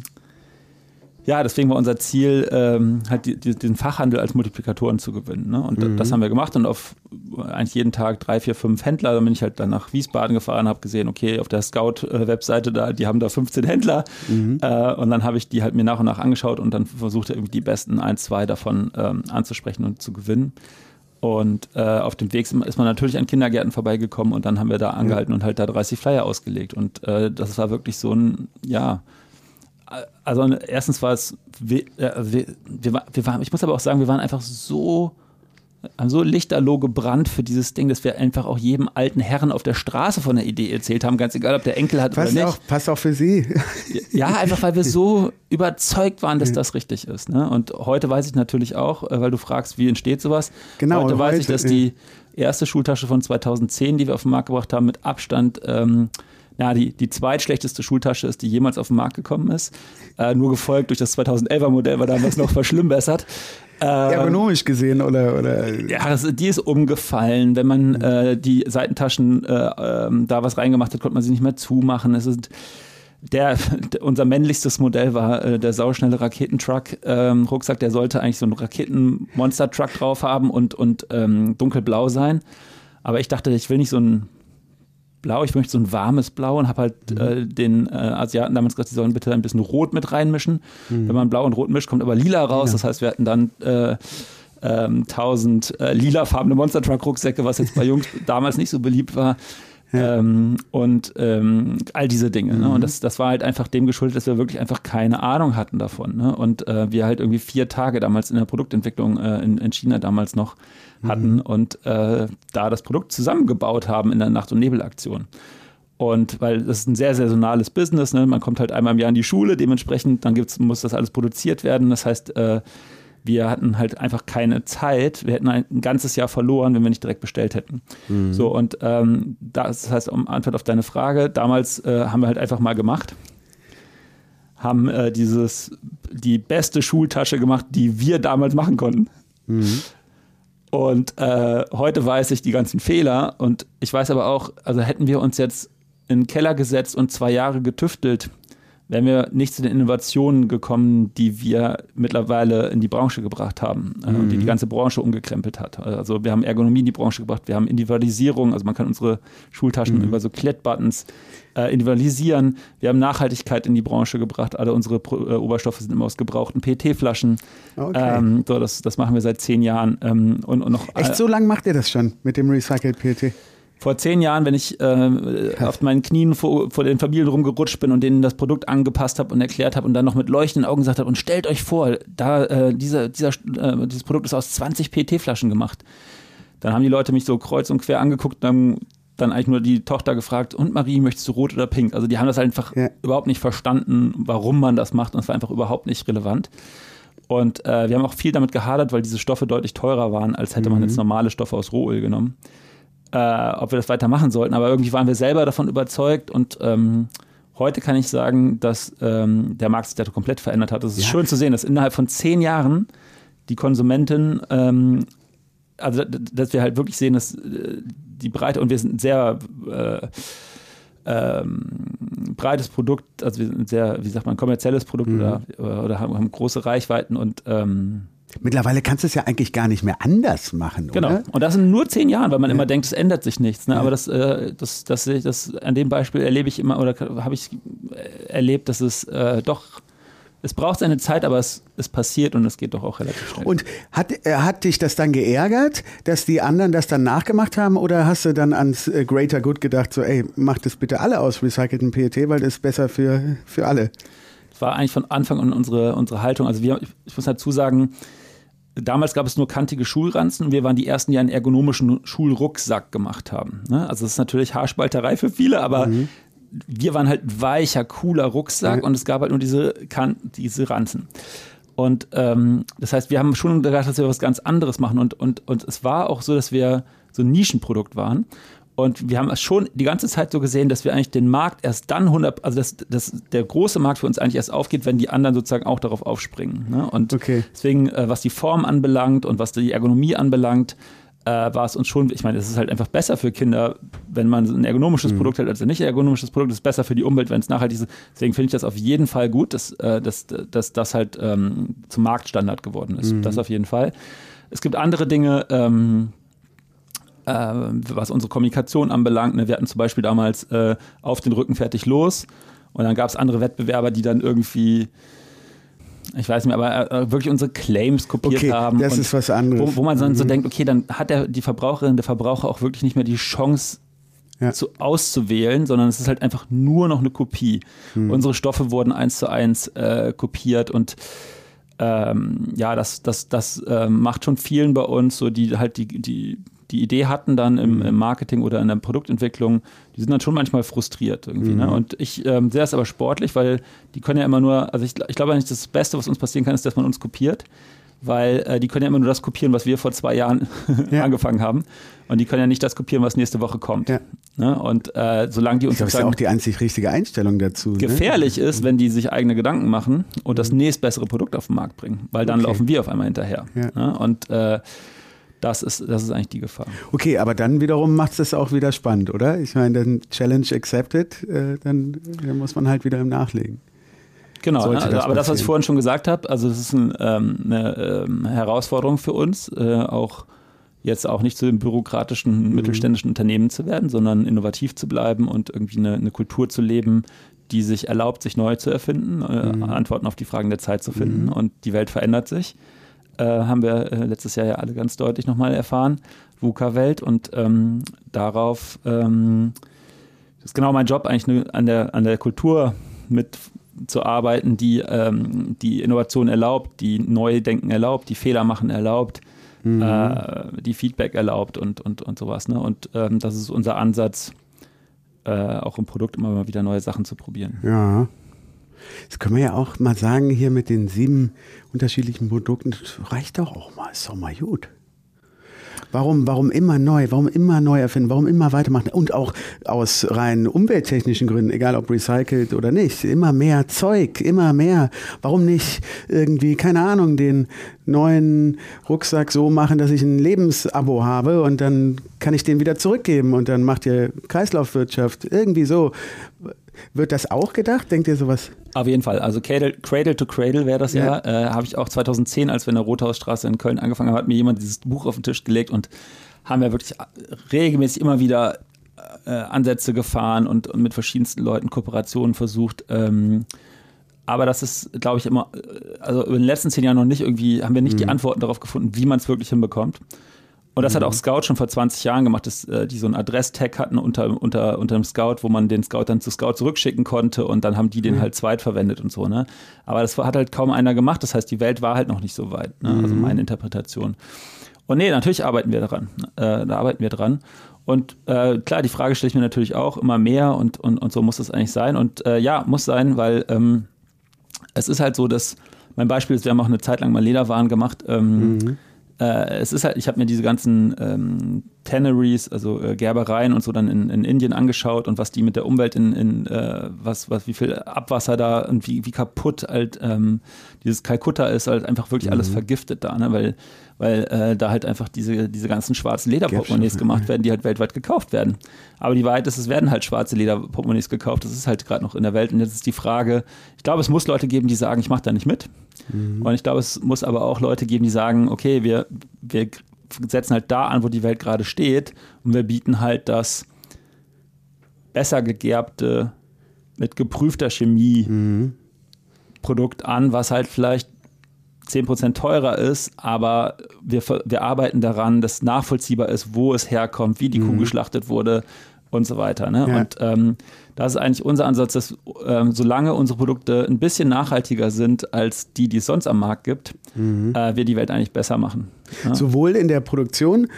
ja, deswegen war unser Ziel, ähm, halt die, die, den Fachhandel als Multiplikatoren zu gewinnen. Ne? Und mhm. das haben wir gemacht und auf eigentlich jeden Tag drei, vier, fünf Händler. Dann bin ich halt dann nach Wiesbaden gefahren, habe gesehen, okay, auf der Scout-Webseite da, die haben da 15 Händler. Mhm. Äh, und dann habe ich die halt mir nach und nach angeschaut und dann versucht irgendwie die besten ein, zwei davon ähm, anzusprechen und zu gewinnen. Und äh, auf dem Weg ist man natürlich an Kindergärten vorbeigekommen und dann haben wir da angehalten mhm. und halt da 30 Flyer ausgelegt. Und äh, das war wirklich so ein, ja, also erstens war es, wir, wir, wir, waren, ich muss aber auch sagen, wir waren einfach so, haben so lichterloh gebrannt für dieses Ding, dass wir einfach auch jedem alten Herren auf der Straße von der Idee erzählt haben, ganz egal, ob der Enkel hat passt oder nicht. Auch, passt auch für Sie. Ja, einfach weil wir so überzeugt waren, dass das richtig ist. Ne? Und heute weiß ich natürlich auch, äh, weil du fragst, wie entsteht sowas. Genau. Heute weiß ich, dass die erste Schultasche von 2010, die wir auf den Markt gebracht haben, mit Abstand ähm, ja, die, die zweitschlechteste Schultasche ist, die jemals auf den Markt gekommen ist. Äh, nur gefolgt durch das 2011er Modell, war damals noch verschlimmbessert. Ähm, Ergonomisch gesehen oder, oder? Ja, das, die ist umgefallen. Wenn man äh, die Seitentaschen äh, äh, da was reingemacht hat, konnte man sie nicht mehr zumachen. Es ist der, unser männlichstes Modell war äh, der sauschnelle Raketentruck ähm, Rucksack. Der sollte eigentlich so einen Raketenmonster-Truck drauf haben und, und ähm, dunkelblau sein. Aber ich dachte, ich will nicht so einen blau, ich möchte so ein warmes Blau und habe halt mhm. äh, den äh, Asiaten damals gesagt, sie sollen bitte ein bisschen Rot mit reinmischen. Mhm. Wenn man blau und rot mischt, kommt aber lila raus. Ja. Das heißt, wir hatten dann äh, ähm, 1000 äh, lilafarbene Monster Truck Rucksäcke, was jetzt bei Jungs damals nicht so beliebt war. Ja. Ähm, und ähm, all diese Dinge. Mhm. Ne? Und mhm. das, das war halt einfach dem geschuldet, dass wir wirklich einfach keine Ahnung hatten davon. Ne? Und äh, wir halt irgendwie vier Tage damals in der Produktentwicklung äh, in, in China damals noch mhm. hatten und äh, da das Produkt zusammengebaut haben in der Nacht- und Nebelaktion. Und weil das ist ein sehr saisonales Business, ne? man kommt halt einmal im Jahr in die Schule, dementsprechend dann gibt's, muss das alles produziert werden. Das heißt, äh, wir hatten halt einfach keine Zeit. Wir hätten ein, ganzes Jahr verloren, wenn wir nicht direkt bestellt hätten. Mhm. So, und ähm, das heißt, um Antwort auf deine Frage, damals äh, haben wir halt einfach mal gemacht. Haben äh, dieses, die beste Schultasche gemacht, die wir damals machen konnten. Mhm. Und äh, heute weiß ich die ganzen Fehler und ich weiß aber auch, also hätten wir uns jetzt in den Keller gesetzt und zwei Jahre getüftelt, wären wir nicht zu den Innovationen gekommen, die wir mittlerweile in die Branche gebracht haben äh, mhm. die die ganze Branche umgekrempelt hat. Also wir haben Ergonomie in die Branche gebracht, wir haben Individualisierung, also man kann unsere Schultaschen mhm. über so Klettbuttons äh, individualisieren. Wir haben Nachhaltigkeit in die Branche gebracht. Alle unsere Pro äh, Oberstoffe sind immer aus gebrauchten PET-Flaschen. Okay. Ähm, so, das, das machen wir seit zehn Jahren. Ähm, und, und noch, Echt so lange macht ihr das schon mit dem Recycled PET? Vor zehn Jahren, wenn ich äh, auf meinen Knien vor, vor, den Familien rumgerutscht bin und denen das Produkt angepasst habe und erklärt habe und dann noch mit leuchtenden Augen gesagt habe, und stellt euch vor, da äh, dieser, dieser, äh, dieses Produkt ist aus 20 PT-Flaschen gemacht. Dann haben die Leute mich so kreuz und quer angeguckt und haben dann eigentlich nur die Tochter gefragt, und Marie, möchtest du rot oder pink? Also die haben das einfach ja. überhaupt nicht verstanden, warum man das macht und es war einfach überhaupt nicht relevant. Und äh, wir haben auch viel damit gehadert, weil diese Stoffe deutlich teurer waren, als hätte mhm. man jetzt normale Stoffe aus Rohöl genommen äh, ob wir das weitermachen sollten. Aber irgendwie waren wir selber davon überzeugt und ähm, heute kann ich sagen, dass ähm, der Markt sich da komplett verändert hat. Es ist ja. schön zu sehen, dass innerhalb von zehn Jahren die Konsumentin, ähm, also dass wir halt wirklich sehen, dass äh, die Breite und wir sind sehr äh, ähm, breites Produkt, also wir sind sehr, wie sagt man, kommerzielles Produkt mhm. oder, oder haben, haben, große Reichweiten und ähm, Mittlerweile kannst du es ja eigentlich gar nicht mehr anders machen, genau. oder? Und das sind nur zehn Jahre, weil man ja. immer denkt, es ändert sich nichts. Ne? Ja. Aber das, äh, das, das, das, an dem Beispiel erlebe ich immer oder habe ich erlebt, dass es äh, doch es braucht seine Zeit, aber es, es passiert und es geht doch auch relativ schnell. Und hat, äh, hat dich das dann geärgert, dass die anderen das dann nachgemacht haben oder hast du dann ans äh, Greater Good gedacht, so ey, macht das bitte alle aus recycelten PET, weil das ist besser für, für alle? Das war eigentlich von Anfang an unsere, unsere Haltung. Also wir, ich muss dazu sagen, Damals gab es nur kantige Schulranzen und wir waren die ersten, die einen ergonomischen Schulrucksack gemacht haben. Ne? Also das ist natürlich Haarspalterei für viele, aber mhm. wir waren halt weicher, cooler Rucksack mhm. und es gab halt nur diese, kan diese Ranzen. Und ähm, das heißt, wir haben schon gedacht, dass wir was ganz anderes machen und, und, und es war auch so, dass wir so ein Nischenprodukt waren. Und wir haben es schon die ganze Zeit so gesehen, dass wir eigentlich den Markt erst dann 100, also dass, dass der große Markt für uns eigentlich erst aufgeht, wenn die anderen sozusagen auch darauf aufspringen. Ne? Und okay. deswegen, äh, was die Form anbelangt und was die Ergonomie anbelangt, äh, war es uns schon, ich meine, es ist halt einfach besser für Kinder, wenn man ein ergonomisches mhm. Produkt hat, als ein nicht ergonomisches Produkt. Es ist besser für die Umwelt, wenn es nachhaltig ist. Deswegen finde ich das auf jeden Fall gut, dass, äh, dass, dass das halt ähm, zum Marktstandard geworden ist. Mhm. Das auf jeden Fall. Es gibt andere Dinge, ähm, äh, was unsere Kommunikation anbelangt. Ne? Wir hatten zum Beispiel damals äh, auf den Rücken fertig los und dann gab es andere Wettbewerber, die dann irgendwie ich weiß nicht, aber äh, wirklich unsere Claims kopiert okay, haben. Das ist was anderes. Wo, wo man dann mhm. so denkt, okay, dann hat der, die Verbraucherin, der Verbraucher auch wirklich nicht mehr die Chance, ja. zu, auszuwählen, sondern es ist halt einfach nur noch eine Kopie. Mhm. Unsere Stoffe wurden eins zu eins äh, kopiert und ähm, ja, das, das, das äh, macht schon vielen bei uns, so die halt die, die die Idee hatten dann im, mhm. im, Marketing oder in der Produktentwicklung, die sind dann schon manchmal frustriert irgendwie. Ne? Mhm. Ne? Und ich ähm, sehe es aber sportlich, weil die können ja immer nur, also ich, ich glaube eigentlich, das Beste, was uns passieren kann, ist, dass man uns kopiert weil äh, die können ja immer nur das kopieren, was wir vor zwei Jahren ja. angefangen haben. Und die können ja nicht das kopieren, was nächste Woche kommt. Ja. Ne? Und äh, solange die uns. Das ist ja auch die einzig richtige Einstellung dazu. Ne? Gefährlich ne? ist, wenn die sich eigene Gedanken machen und das mhm. nächstbessere Produkt auf den Markt bringen, weil dann okay. laufen wir auf einmal hinterher. Ja. Ne? Und äh, das ist, das ist eigentlich die Gefahr. Okay, aber dann wiederum macht es das auch wieder spannend, oder? Ich meine, dann Challenge accepted, äh, dann, dann, muss man halt wieder im Nachlegen. Genau, ne? das aber das, was ich vorhin schon gesagt habe, also es ist ein, ähm, eine ähm, Herausforderung für uns, äh, auch jetzt auch nicht zu den bürokratischen mhm. mittelständischen Unternehmen zu werden, sondern innovativ zu bleiben und irgendwie eine, eine Kultur zu leben, die sich erlaubt, sich neu zu erfinden, äh, mhm. Antworten auf die Fragen der Zeit zu finden. Mhm. Und die Welt verändert sich. Äh, haben wir äh, letztes Jahr ja alle ganz deutlich nochmal erfahren. VUCA-Welt und ähm, darauf ähm, ist genau mein Job, eigentlich an, der, an der Kultur mitzuarbeiten, die ähm, die Innovation erlaubt, die neue Denken erlaubt, die Fehler machen erlaubt, mhm. äh, die Feedback erlaubt und, und, und sowas. Ne? Und ähm, das ist unser Ansatz, äh, auch im Produkt immer mal wieder neue Sachen zu probieren. Ja. Das können wir ja auch mal sagen, hier mit den sieben unterschiedlichen Produkten, das reicht doch auch mal, ist doch mal gut. Warum, warum immer neu? Warum immer neu erfinden? Warum immer weitermachen? Und auch aus rein umwelttechnischen Gründen, egal ob recycelt oder nicht, immer mehr Zeug, immer mehr. Warum nicht irgendwie, keine Ahnung, den neuen Rucksack so machen, dass ich ein Lebensabo habe und dann kann ich den wieder zurückgeben und dann macht ihr Kreislaufwirtschaft irgendwie so. Wird das auch gedacht? Denkt ihr sowas? Auf jeden Fall. Also Cradle, Cradle to Cradle wäre das ja. ja. Äh, Habe ich auch 2010, als wir in der Rothausstraße in Köln angefangen haben, hat mir jemand dieses Buch auf den Tisch gelegt und haben wir wirklich regelmäßig immer wieder äh, Ansätze gefahren und, und, mit verschiedensten Leuten Kooperationen versucht. Ähm, aber das ist, glaube ich, immer, äh, also in den letzten zehn Jahren noch nicht irgendwie, haben wir nicht mhm. die Antworten darauf gefunden, wie man es wirklich hinbekommt. Und das mhm. hat auch Scout schon vor 20 Jahren gemacht, dass äh, die so einen Adress-Tag hatten unter, unter, unter dem Scout, wo man den Scout dann zu Scout zurückschicken konnte und dann haben die den mhm. halt zweitverwendet und so, ne? Aber das hat halt kaum einer gemacht. Das heißt, die Welt war halt noch nicht so weit, ne? Also mhm. meine Interpretation. Und nee, natürlich arbeiten wir daran. Äh, da arbeiten wir dran. Und äh, klar, die Frage stelle ich mir natürlich auch immer mehr und, und, und so muss es eigentlich sein. Und äh, ja, muss sein, weil ähm, es ist halt so, dass mein Beispiel ist, wir haben auch eine Zeit lang mal Lederwaren gemacht. Ähm, mhm äh, es ist halt, ich habe mir diese ganzen ähm, Tanneries, also äh, Gerbereien und so dann in, in, Indien angeschaut und was die mit der Umwelt in, in äh, was, was, wie viel Abwasser da und wie, wie kaputt halt ähm, dieses Kalkutta ist, halt einfach wirklich mhm. alles vergiftet da, ne? weil, weil äh, da halt einfach diese, diese ganzen schwarzen Lederportemonnaies gemacht werden, die halt weltweit gekauft werden. Aber die Wahrheit ist, es werden halt schwarze Lederportemonnaies gekauft, das ist halt gerade noch in der Welt und jetzt ist die Frage, ich glaube, es muss Leute geben, die sagen, ich mache da nicht mit. Mhm. Und ich glaube, es muss aber auch Leute geben, die sagen, okay, wir, wir setzen halt da an, wo die Welt gerade steht und wir bieten halt das besser gegerbte, mit geprüfter Chemie mhm. Produkt an, was halt vielleicht 10% teurer ist, aber wir, wir arbeiten daran, dass nachvollziehbar ist, wo es herkommt, wie die mhm. Kuh geschlachtet wurde und so weiter. Ne? Ja. Und ähm, das ist eigentlich unser Ansatz, dass ähm, solange unsere Produkte ein bisschen nachhaltiger sind als die, die es sonst am Markt gibt, mhm. äh, wir die Welt eigentlich besser machen. Ja? Sowohl in der Produktion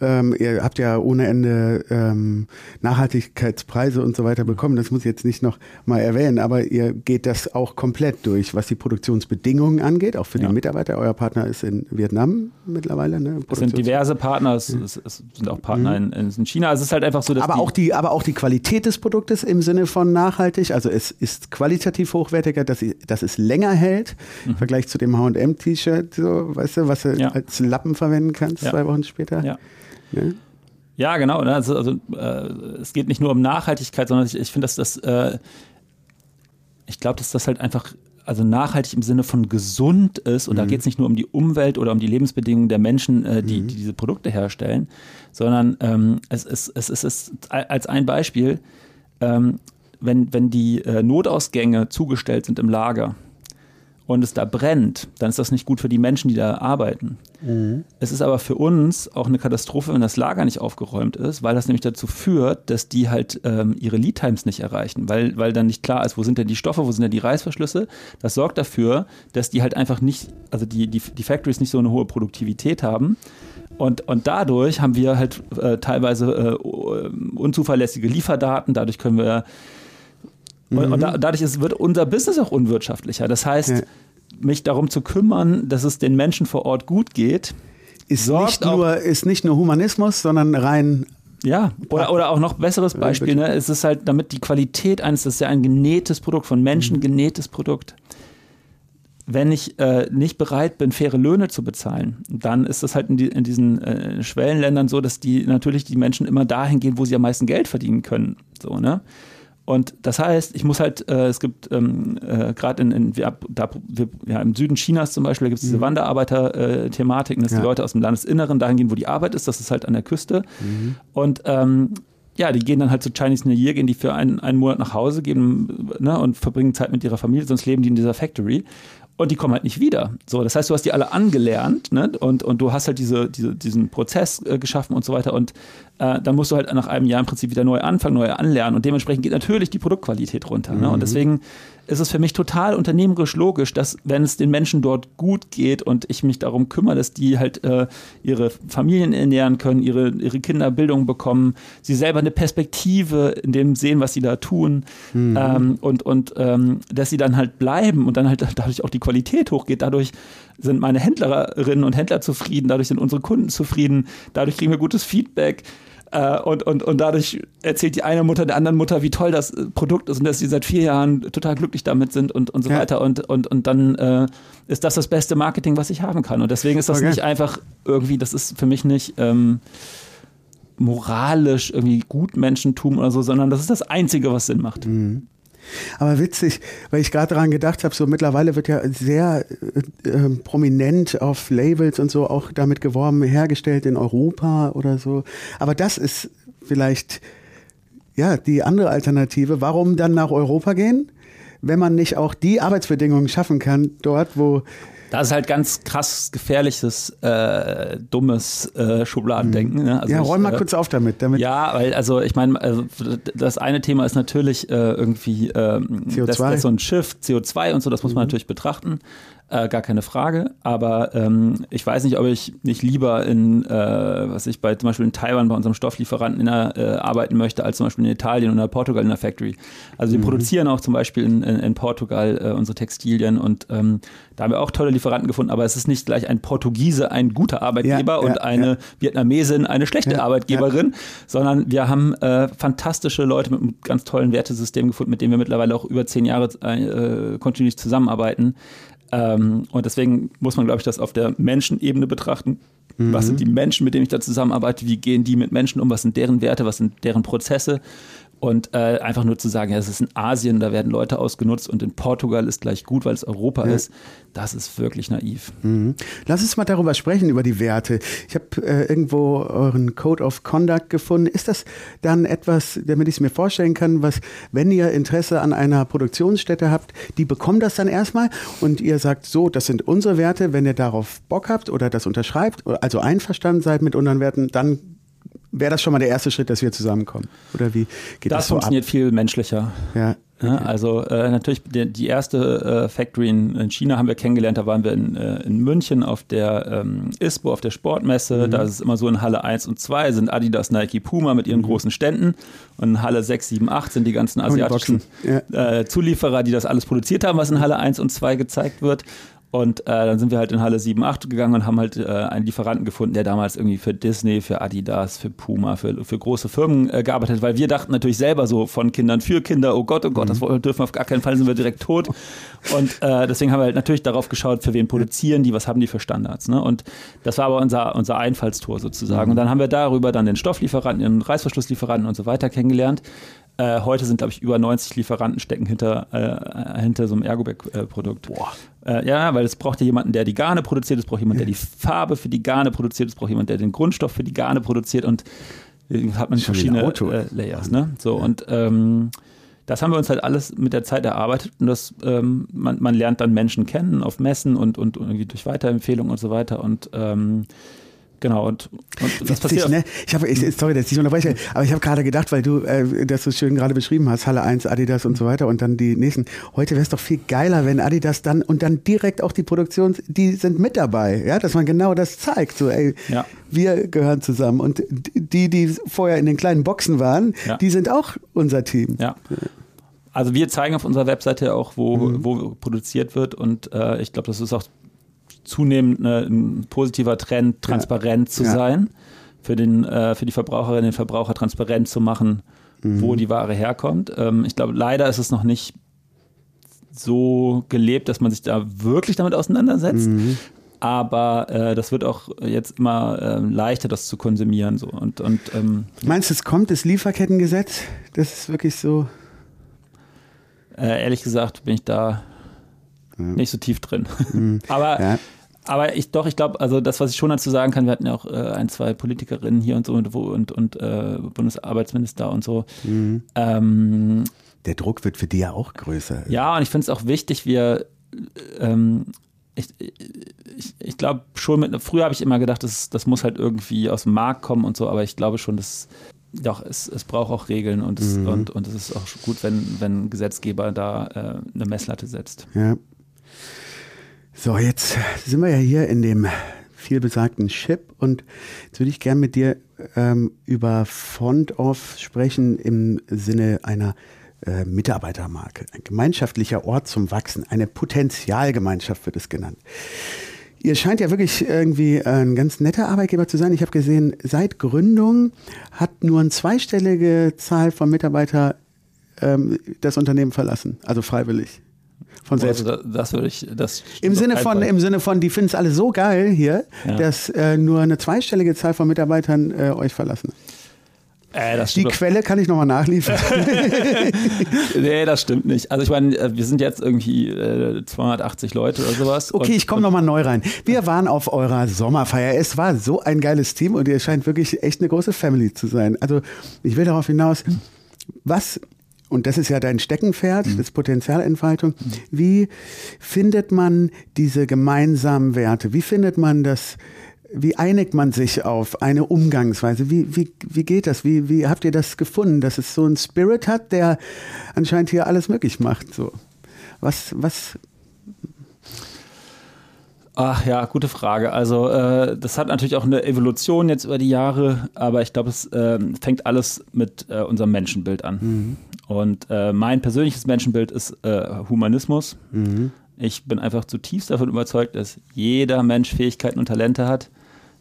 ähm, ihr habt ja ohne Ende ähm, Nachhaltigkeitspreise und so weiter bekommen. Das muss ich jetzt nicht noch mal erwähnen, aber ihr geht das auch komplett durch, was die Produktionsbedingungen angeht, auch für ja. die Mitarbeiter. Euer Partner ist in Vietnam mittlerweile. Ne? Es sind diverse Partner, es, es, es sind auch Partner mhm. in, in, China. Es ist halt einfach so, dass aber die auch die, aber auch die Qualität des Produktes im Sinne von nachhaltig. Also es ist qualitativ hochwertiger, dass, dass es länger hält mhm. im Vergleich zu dem H&M-T-Shirt, so, weißt du, was du ja. als Lappen verwenden kannst ja. zwei Wochen später. Ja. Ne? Ja, genau. Ne? Also, also äh, es geht nicht nur um Nachhaltigkeit, sondern ich, ich finde, dass das, äh, ich glaube, dass das halt einfach, also nachhaltig im Sinne von gesund ist. Und mhm. da geht es nicht nur um die Umwelt oder um die Lebensbedingungen der Menschen, äh, die, mhm. die, diese Produkte herstellen, sondern ähm, es, es, es, es ist als ein Beispiel, ähm, wenn, wenn die äh, Notausgänge zugestellt sind im Lager, und es da brennt, dann ist das nicht gut für die Menschen, die da arbeiten. Mhm. Es ist aber für uns auch eine Katastrophe, wenn das Lager nicht aufgeräumt ist, weil das nämlich dazu führt, dass die halt ähm, ihre Lead Times nicht erreichen, weil, weil dann nicht klar ist, wo sind denn die Stoffe, wo sind denn die Reißverschlüsse. Das sorgt dafür, dass die halt einfach nicht, also die, die, die Factories nicht so eine hohe Produktivität haben. Und, und dadurch haben wir halt äh, teilweise äh, unzuverlässige Lieferdaten, dadurch können wir Mhm. Und, und da, dadurch ist, wird unser Business auch unwirtschaftlicher. Das heißt, ja. mich darum zu kümmern, dass es den Menschen vor Ort gut geht, ist nicht, nur, ist nicht nur Humanismus, sondern rein ja, oder, oder auch noch besseres Beispiel, ne? es ist halt, damit die Qualität eines, das ist ja ein genähtes Produkt, von Menschen mhm. genähtes Produkt. Wenn ich äh, nicht bereit bin, faire Löhne zu bezahlen, dann ist das halt in, die, in diesen äh, Schwellenländern so, dass die natürlich die Menschen immer dahin gehen, wo sie am meisten Geld verdienen können. So, ne? Und das heißt, ich muss halt, äh, es gibt ähm, äh, gerade in, in wir, da, wir, ja, im Süden Chinas zum Beispiel, da gibt es diese mhm. Wanderarbeiter-Thematiken, dass ja. die Leute aus dem Landesinneren dahin gehen, wo die Arbeit ist, das ist halt an der Küste. Mhm. Und ähm, ja, die gehen dann halt zu Chinese New Year, gehen die für einen, einen Monat nach Hause, gehen ne, und verbringen Zeit mit ihrer Familie, sonst leben die in dieser Factory und die kommen halt nicht wieder. So, das heißt, du hast die alle angelernt ne? und, und du hast halt diese, diese, diesen Prozess äh, geschaffen und so weiter. Und äh, dann musst du halt nach einem Jahr im Prinzip wieder neu anfangen, neu anlernen. Und dementsprechend geht natürlich die Produktqualität runter. Mhm. Ne? Und mhm. deswegen ist es für mich total unternehmerisch logisch, dass wenn es den Menschen dort gut geht und ich mich darum kümmere, dass die halt äh, ihre Familien ernähren können, ihre, ihre Kinder Bildung bekommen, sie selber eine Perspektive in dem sehen, was sie da tun mhm. ähm, und, und ähm, dass sie dann halt bleiben und dann halt dadurch auch die Qualität hochgeht. Dadurch sind meine Händlerinnen und Händler zufrieden, dadurch sind unsere Kunden zufrieden, dadurch kriegen wir gutes Feedback. Äh, und, und, und dadurch erzählt die eine Mutter der anderen Mutter, wie toll das äh, Produkt ist und dass sie seit vier Jahren total glücklich damit sind und, und so ja. weiter. Und, und, und dann äh, ist das das beste Marketing, was ich haben kann. Und deswegen ist das okay. nicht einfach irgendwie, das ist für mich nicht ähm, moralisch irgendwie Gutmenschentum oder so, sondern das ist das Einzige, was Sinn macht. Mhm. Aber witzig, weil ich gerade daran gedacht habe, so mittlerweile wird ja sehr äh, ähm, prominent auf Labels und so auch damit geworben, hergestellt in Europa oder so. Aber das ist vielleicht ja die andere Alternative. Warum dann nach Europa gehen, wenn man nicht auch die Arbeitsbedingungen schaffen kann dort, wo das ist halt ganz krass gefährliches, äh, dummes äh, Schubladendenken. Ne? Also ja, räum mal äh, kurz auf damit, damit. Ja, weil, also ich meine, also, das eine Thema ist natürlich äh, irgendwie ähm, CO2. Das, das so ein Schiff, CO2 und so, das muss man mhm. natürlich betrachten äh, gar keine Frage. Aber ähm, ich weiß nicht, ob ich nicht lieber in, äh, was ich bei zum Beispiel in Taiwan bei unserem Stofflieferanten in der, äh, arbeiten möchte, als zum Beispiel in Italien oder Portugal in der Factory. Also wir mhm. produzieren auch zum Beispiel in, in, in Portugal äh, unsere Textilien und ähm, da haben wir auch tolle Lieferanten gefunden, aber es ist nicht gleich ein Portugiese ein guter Arbeitgeber ja, und eine ja. Vietnamesin eine schlechte Arbeitgeberin, sondern wir haben äh, fantastische Leute mit einem ganz tollen Wertesystem gefunden, mit dem wir mittlerweile auch über zehn Jahre äh, kontinuierlich zusammenarbeiten. Ähm, und deswegen muss man, glaube ich, das auf der Menschenebene betrachten. Mhm. Was sind die Menschen, mit denen ich da zusammenarbeite? Wie gehen die mit Menschen um? Was sind deren Werte? Was sind deren Prozesse? Und äh, einfach nur zu sagen, ja, es ist in Asien, da werden Leute ausgenutzt und in Portugal ist gleich gut, weil es Europa ja. ist, das ist wirklich naiv. Mhm. Lass uns mal darüber sprechen, über die Werte. Ich habe äh, irgendwo euren Code of Conduct gefunden. Ist das dann etwas, damit ich es mir vorstellen kann, was, wenn ihr Interesse an einer Produktionsstätte habt, die bekommen das dann erstmal und ihr sagt, so, das sind unsere Werte, wenn ihr darauf Bock habt oder das unterschreibt, also einverstanden seid mit unseren Werten, dann wäre das schon mal der erste Schritt, dass wir zusammenkommen? Oder wie geht das, das so funktioniert ab? viel menschlicher. Ja. Okay. Ja, also äh, natürlich die, die erste äh, Factory in, in, China haben wir kennengelernt, da waren wir in, äh, in München auf der ähm, ISPO, auf der Sportmesse. Mhm. Da ist es immer so in Halle 1 und 2 sind Adidas, Nike, Puma mit ihren mhm. großen Ständen und in Halle 6, 7, 8 sind die ganzen asiatischen ja. Äh, Zulieferer, die das alles produziert haben, was in Halle 1 und 2 gezeigt wird. Und äh, dann sind wir halt in Halle 7, 8 gegangen und haben halt äh, einen Lieferanten gefunden, der damals irgendwie für Disney, für Adidas, für Puma, für, für große Firmen äh, gearbeitet hat, weil wir dachten natürlich selber so von Kindern für Kinder, oh Gott, oh Gott, mhm. das dürfen wir auf gar keinen Fall, sind wir direkt tot. Und äh, deswegen haben wir halt natürlich darauf geschaut, für wen produzieren die, was haben die für Standards. Ne? Und das war aber unser, unser Einfallstor sozusagen. Mhm. Und dann haben wir darüber dann den Stofflieferanten, den Reißverschlusslieferanten und so weiter kennengelernt. Äh, heute sind, glaube ich, über 90 Lieferanten stecken hinter, äh, hinter so einem Ergobag-Produkt. Äh, ja, weil es braucht ja jemanden, der die Garne produziert, es braucht jemanden, der die Farbe für die Garne produziert, es braucht jemanden, der den Grundstoff für die Garne produziert und hat man verschiedene äh, Layers. Ne? So, ja. und ähm, das haben wir uns halt alles mit der Zeit erarbeitet und das, ähm, man, man lernt dann Menschen kennen auf Messen und, und irgendwie durch Weiterempfehlungen und so weiter und ähm, Genau, und, und was passiert? Ne? Ich habe, sorry, dass ich unterbreche, aber ich habe gerade gedacht, weil du äh, das so schön gerade beschrieben hast, Halle 1, Adidas und so weiter und dann die nächsten. Heute wäre es doch viel geiler, wenn Adidas dann und dann direkt auch die Produktion, die sind mit dabei, ja, dass man genau das zeigt. So, ey, ja. wir gehören zusammen. Und die, die vorher in den kleinen Boxen waren, ja. die sind auch unser Team. Ja. Also wir zeigen auf unserer Webseite auch, wo, mhm. wo produziert wird und äh, ich glaube, das ist auch zunehmend eine, ein positiver Trend, transparent ja. zu ja. sein, für, den, äh, für die Verbraucherinnen und den Verbraucher transparent zu machen, mhm. wo die Ware herkommt. Ähm, ich glaube, leider ist es noch nicht so gelebt, dass man sich da wirklich damit auseinandersetzt. Mhm. Aber äh, das wird auch jetzt immer äh, leichter, das zu konsumieren. So. Und, und, ähm, Meinst du, es kommt das Lieferkettengesetz? Das ist wirklich so. Äh, ehrlich gesagt bin ich da ja. nicht so tief drin. Mhm. Aber ja. Aber ich doch, ich glaube, also das, was ich schon dazu sagen kann, wir hatten ja auch äh, ein, zwei Politikerinnen hier und so und, und, und äh, Bundesarbeitsminister und so. Mhm. Ähm, Der Druck wird für die ja auch größer. Ja, und ich finde es auch wichtig, wir ähm, ich, ich, ich glaube schon, mit, früher habe ich immer gedacht, das, das muss halt irgendwie aus dem Markt kommen und so, aber ich glaube schon, dass doch, es, es braucht auch Regeln und es, mhm. und, und es ist auch gut, wenn, wenn ein Gesetzgeber da äh, eine Messlatte setzt. Ja. So, jetzt sind wir ja hier in dem vielbesagten Chip und jetzt würde ich gerne mit dir ähm, über Font-Off sprechen im Sinne einer äh, Mitarbeitermarke, ein gemeinschaftlicher Ort zum Wachsen, eine Potenzialgemeinschaft wird es genannt. Ihr scheint ja wirklich irgendwie ein ganz netter Arbeitgeber zu sein. Ich habe gesehen, seit Gründung hat nur eine zweistellige Zahl von Mitarbeitern ähm, das Unternehmen verlassen, also freiwillig. Von selbst. Also das würde ich, das Im Sinne von, im Sinne von, die finden es alle so geil hier, ja. dass äh, nur eine zweistellige Zahl von Mitarbeitern äh, euch verlassen. Äh, die Quelle kann ich nochmal nachliefern. nee, das stimmt nicht. Also ich meine, äh, wir sind jetzt irgendwie äh, 280 Leute oder sowas. Okay, ich komme nochmal neu rein. Wir waren auf eurer Sommerfeier. Es war so ein geiles Team und ihr scheint wirklich echt eine große Family zu sein. Also ich will darauf hinaus, was und das ist ja dein Steckenpferd, mhm. das Potenzialentfaltung. Mhm. Wie findet man diese gemeinsamen Werte? Wie findet man das wie einigt man sich auf eine Umgangsweise? Wie, wie, wie geht das? Wie, wie habt ihr das gefunden, dass es so einen Spirit hat, der anscheinend hier alles möglich macht? So. Was, was Ach ja, gute Frage. Also äh, das hat natürlich auch eine Evolution jetzt über die Jahre, aber ich glaube, es äh, fängt alles mit äh, unserem Menschenbild an. Mhm. Und äh, mein persönliches Menschenbild ist äh, Humanismus. Mhm. Ich bin einfach zutiefst davon überzeugt, dass jeder Mensch Fähigkeiten und Talente hat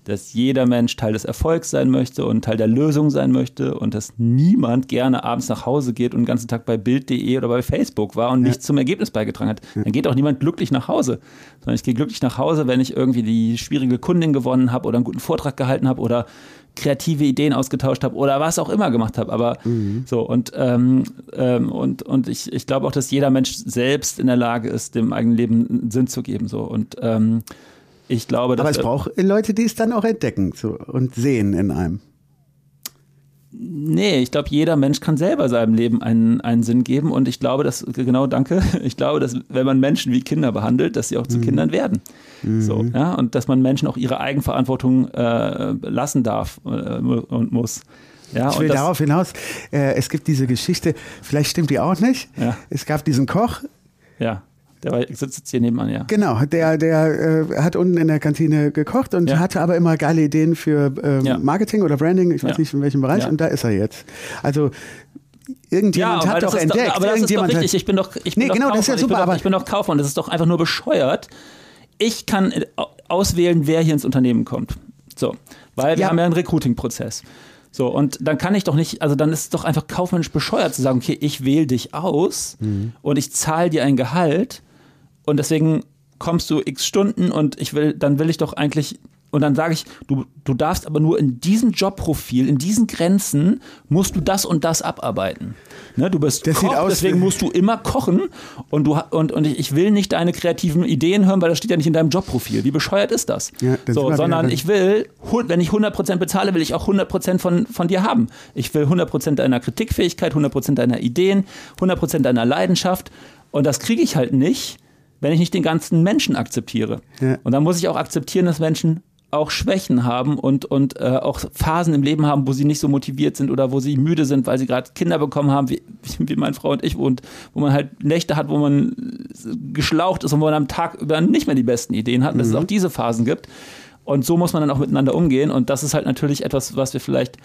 dass jeder Mensch Teil des Erfolgs sein möchte und Teil der Lösung sein möchte und dass niemand gerne abends nach Hause geht und den ganzen Tag bei Bild.de oder bei Facebook war und ja. nichts zum Ergebnis beigetragen hat. Dann geht auch niemand glücklich nach Hause, sondern ich gehe glücklich nach Hause, wenn ich irgendwie die schwierige Kundin gewonnen habe oder einen guten Vortrag gehalten habe oder kreative Ideen ausgetauscht habe oder was auch immer gemacht habe. Aber mhm. so und, ähm, ähm, und, und ich, ich glaube auch, dass jeder Mensch selbst in der Lage ist, dem eigenen Leben einen Sinn zu geben. So. Und ähm, ich glaube, Aber es braucht Leute, die es dann auch entdecken so, und sehen in einem. Nee, ich glaube, jeder Mensch kann selber seinem Leben einen, einen Sinn geben. Und ich glaube, dass, genau, danke, ich glaube, dass wenn man Menschen wie Kinder behandelt, dass sie auch zu mhm. Kindern werden. Mhm. So, ja, und dass man Menschen auch ihre Eigenverantwortung äh, lassen darf äh, und muss. Ja, ich will darauf hinaus, äh, es gibt diese Geschichte, vielleicht stimmt die auch nicht. Ja. Es gab diesen Koch. Ja der sitzt jetzt hier nebenan, ja. Genau, der, der äh, hat unten in der Kantine gekocht und ja. hatte aber immer geile Ideen für ähm, ja. Marketing oder Branding, ich weiß ja. nicht in welchem Bereich, und da ist er jetzt. Also irgendjemand ja, hat doch entdeckt. Doch, aber das ist doch richtig. Ich bin doch, ich bin nee, doch genau, Kaufmann. das ist ja super. Ich bin, doch, ich bin doch Kaufmann. Das ist doch einfach nur bescheuert. Ich kann äh, auswählen, wer hier ins Unternehmen kommt. So, weil wir haben ja einen Recruiting-Prozess. So, und dann kann ich doch nicht, also dann ist es doch einfach kaufmännisch bescheuert zu sagen, okay, ich wähle dich aus mhm. und ich zahle dir ein Gehalt und deswegen kommst du x Stunden und ich will, dann will ich doch eigentlich und dann sage ich, du, du darfst aber nur in diesem Jobprofil, in diesen Grenzen, musst du das und das abarbeiten. Ne, du bist das Koch, aus, deswegen musst du immer kochen und, du, und, und ich will nicht deine kreativen Ideen hören, weil das steht ja nicht in deinem Jobprofil. Wie bescheuert ist das? Ja, das so, sondern ich will, wenn ich 100% bezahle, will ich auch 100% von, von dir haben. Ich will 100% deiner Kritikfähigkeit, 100% deiner Ideen, 100% deiner Leidenschaft und das kriege ich halt nicht, wenn ich nicht den ganzen Menschen akzeptiere. Ja. Und dann muss ich auch akzeptieren, dass Menschen auch Schwächen haben und, und äh, auch Phasen im Leben haben, wo sie nicht so motiviert sind oder wo sie müde sind, weil sie gerade Kinder bekommen haben, wie, wie meine Frau und ich, und wo man halt Nächte hat, wo man geschlaucht ist und wo man am Tag über nicht mehr die besten Ideen hat, und dass es mhm. auch diese Phasen gibt. Und so muss man dann auch miteinander umgehen. Und das ist halt natürlich etwas, was wir vielleicht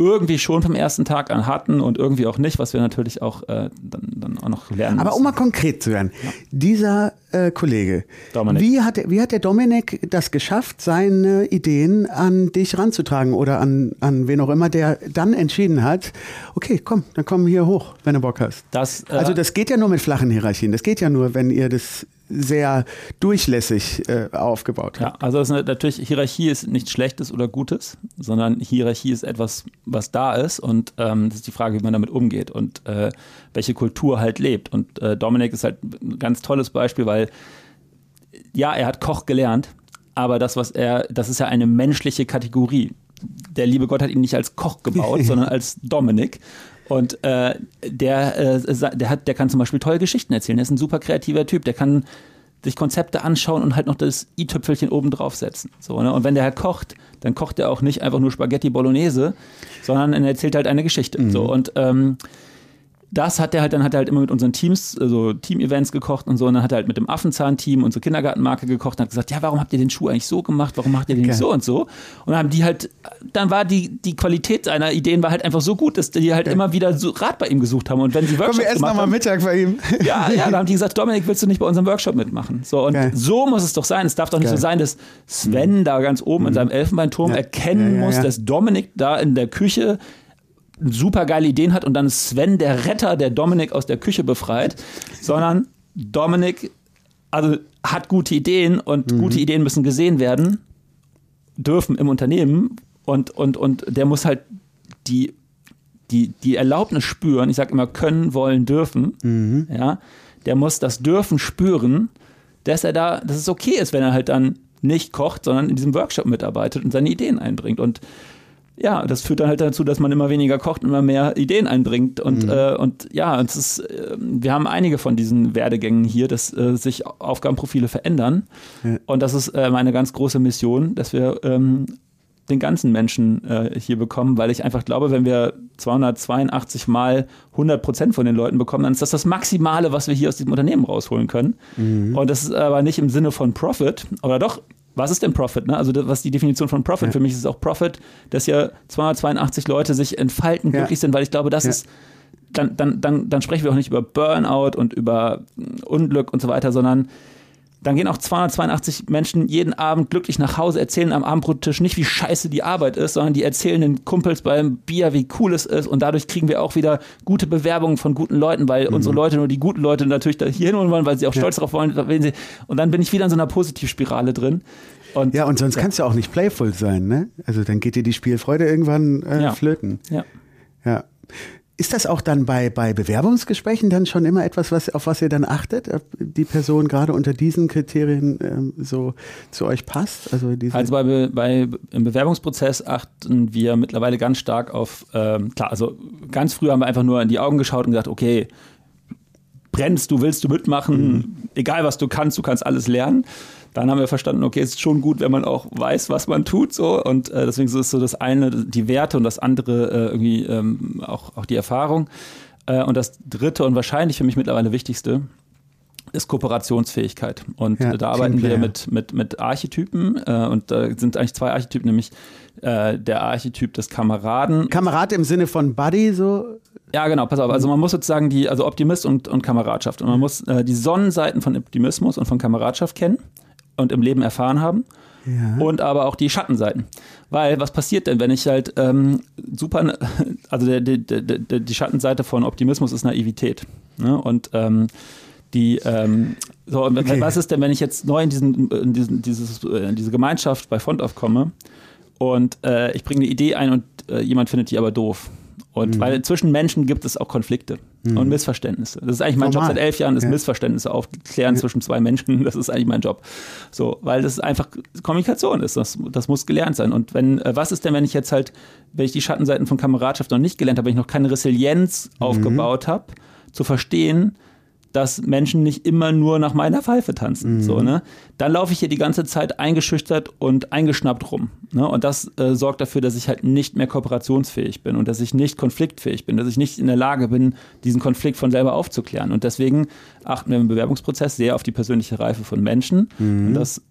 irgendwie schon vom ersten Tag an hatten und irgendwie auch nicht, was wir natürlich auch äh, dann, dann auch noch lernen. Aber müssen. um mal konkret zu werden, ja. dieser äh, Kollege. Dominik. Wie hat, wie hat der Dominik das geschafft, seine Ideen an dich ranzutragen oder an, an wen auch immer, der dann entschieden hat, okay, komm, dann komm hier hoch, wenn du Bock hast. Das, äh, also das geht ja nur mit flachen Hierarchien. Das geht ja nur, wenn ihr das sehr durchlässig äh, aufgebaut hat. Ja, also ist natürlich, Hierarchie ist nichts Schlechtes oder Gutes, sondern Hierarchie ist etwas, was da ist und ähm, das ist die Frage, wie man damit umgeht und äh, welche Kultur halt lebt. Und äh, Dominik ist halt ein ganz tolles Beispiel, weil ja, er hat Koch gelernt, aber das, was er, das ist ja eine menschliche Kategorie. Der liebe Gott hat ihn nicht als Koch gebaut, sondern als Dominik. Und äh, der, äh, der, hat, der kann zum Beispiel tolle Geschichten erzählen. Der ist ein super kreativer Typ. Der kann sich Konzepte anschauen und halt noch das i-Tüpfelchen oben draufsetzen. So, ne? Und wenn der halt kocht, dann kocht er auch nicht einfach nur Spaghetti Bolognese, sondern er erzählt halt eine Geschichte. Mhm. So, und ähm, das hat er halt, dann hat er halt immer mit unseren Teams, so also Team-Events gekocht und so. Und dann hat er halt mit dem Affenzahn-Team unsere Kindergartenmarke gekocht und hat gesagt, ja, warum habt ihr den Schuh eigentlich so gemacht? Warum macht ihr den okay. nicht so und so? Und dann haben die halt, dann war die, die Qualität seiner Ideen war halt einfach so gut, dass die halt okay. immer wieder so Rat bei ihm gesucht haben. Und wenn sie Workshops Komm, wir essen nochmal Mittag bei ihm. Ja, ja, dann haben die gesagt, Dominik, willst du nicht bei unserem Workshop mitmachen? So, und okay. so muss es doch sein. Es darf doch nicht so sein, dass Sven mhm. da ganz oben mhm. in seinem Elfenbeinturm ja. erkennen ja, ja, muss, dass Dominik da in der Küche super geile Ideen hat und dann ist Sven der Retter, der Dominik aus der Küche befreit, sondern Dominik also hat gute Ideen und mhm. gute Ideen müssen gesehen werden, dürfen im Unternehmen und, und, und der muss halt die, die, die Erlaubnis spüren, ich sage immer können, wollen, dürfen, mhm. ja, der muss das Dürfen spüren, dass er da, dass es okay ist, wenn er halt dann nicht kocht, sondern in diesem Workshop mitarbeitet und seine Ideen einbringt und ja, das führt dann halt dazu, dass man immer weniger kocht und immer mehr Ideen einbringt. Und, mhm. äh, und ja, es ist, äh, wir haben einige von diesen Werdegängen hier, dass äh, sich Aufgabenprofile verändern. Ja. Und das ist äh, meine ganz große Mission, dass wir ähm, den ganzen Menschen äh, hier bekommen, weil ich einfach glaube, wenn wir 282 mal 100 Prozent von den Leuten bekommen, dann ist das das Maximale, was wir hier aus diesem Unternehmen rausholen können. Mhm. Und das ist aber nicht im Sinne von Profit, oder doch was ist denn Profit? Ne? Also was ist die Definition von Profit? Ja. Für mich ist es auch Profit, dass ja 282 Leute sich entfalten, glücklich ja. sind, weil ich glaube, das ja. ist, dann, dann, dann, dann sprechen wir auch nicht über Burnout und über Unglück und so weiter, sondern dann gehen auch 282 Menschen jeden Abend glücklich nach Hause, erzählen am Abendbrottisch nicht, wie scheiße die Arbeit ist, sondern die erzählen den Kumpels beim Bier, wie cool es ist. Und dadurch kriegen wir auch wieder gute Bewerbungen von guten Leuten, weil mhm. unsere Leute nur die guten Leute natürlich da hier hinholen wollen, weil sie auch stolz ja. darauf wollen. Und dann bin ich wieder in so einer Positivspirale drin. Und, ja, und sonst ja. kannst du auch nicht playful sein, ne? Also dann geht dir die Spielfreude irgendwann äh, ja. flöten. Ja. Ja. Ist das auch dann bei, bei Bewerbungsgesprächen dann schon immer etwas, was, auf was ihr dann achtet, ob die Person gerade unter diesen Kriterien ähm, so zu euch passt? Also, also bei, bei, im Bewerbungsprozess achten wir mittlerweile ganz stark auf, ähm, klar, also ganz früh haben wir einfach nur in die Augen geschaut und gesagt, okay, brennst du, willst du mitmachen, mhm. egal was du kannst, du kannst alles lernen dann haben wir verstanden, okay, es ist schon gut, wenn man auch weiß, was man tut, so und äh, deswegen ist so das eine die Werte und das andere äh, irgendwie ähm, auch, auch die Erfahrung. Äh, und das dritte und wahrscheinlich für mich mittlerweile wichtigste ist Kooperationsfähigkeit. Und ja, da arbeiten wir mit, mit, mit Archetypen äh, und da sind eigentlich zwei Archetypen, nämlich äh, der Archetyp des Kameraden. Kamerad im Sinne von Buddy, so? Ja, genau, pass auf. Also man muss sozusagen die, also Optimist und, und Kameradschaft. Und man muss äh, die Sonnenseiten von Optimismus und von Kameradschaft kennen und im Leben erfahren haben. Ja. Und aber auch die Schattenseiten. Weil, was passiert denn, wenn ich halt ähm, super, also der, der, der, die Schattenseite von Optimismus ist Naivität. Ne? Und ähm, die, ähm, so, okay. was ist denn, wenn ich jetzt neu in, diesen, in, diesen, dieses, in diese Gemeinschaft bei Font aufkomme und äh, ich bringe eine Idee ein und äh, jemand findet die aber doof? Und mhm. weil zwischen Menschen gibt es auch Konflikte mhm. und Missverständnisse. Das ist eigentlich mein Normal. Job seit elf Jahren, ist ja. Missverständnisse aufklären ja. zwischen zwei Menschen. Das ist eigentlich mein Job. So, weil das einfach Kommunikation ist. Das, das muss gelernt sein. Und wenn, äh, was ist denn, wenn ich jetzt halt, wenn ich die Schattenseiten von Kameradschaft noch nicht gelernt habe, wenn ich noch keine Resilienz mhm. aufgebaut habe, zu verstehen, dass Menschen nicht immer nur nach meiner Pfeife tanzen. Mhm. So, ne? Dann laufe ich hier die ganze Zeit eingeschüchtert und eingeschnappt rum. Ne? Und das äh, sorgt dafür, dass ich halt nicht mehr kooperationsfähig bin und dass ich nicht konfliktfähig bin, dass ich nicht in der Lage bin, diesen Konflikt von selber aufzuklären. Und deswegen achten wir im Bewerbungsprozess sehr auf die persönliche Reife von Menschen. Mhm. Und das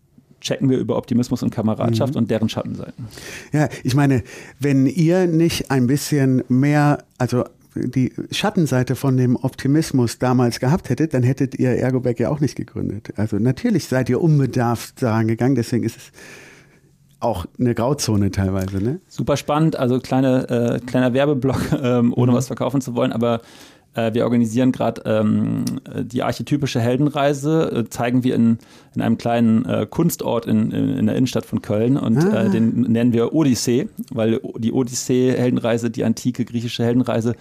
checken wir über Optimismus und Kameradschaft mhm. und deren Schattenseiten. Ja, ich meine, wenn ihr nicht ein bisschen mehr, also die Schattenseite von dem Optimismus damals gehabt hättet, dann hättet ihr Ergobag ja auch nicht gegründet. Also natürlich seid ihr unbedarft daran gegangen, deswegen ist es auch eine Grauzone teilweise, ne? Super spannend, also kleine, äh, kleiner Werbeblock, ähm, ohne mhm. was verkaufen zu wollen, aber wir organisieren gerade ähm, die archetypische Heldenreise, äh, zeigen wir in, in einem kleinen äh, Kunstort in, in, in, der Innenstadt von Köln und äh, ah. den nennen wir Odyssee, weil die Odyssee-Heldenreise, die antike griechische Heldenreise,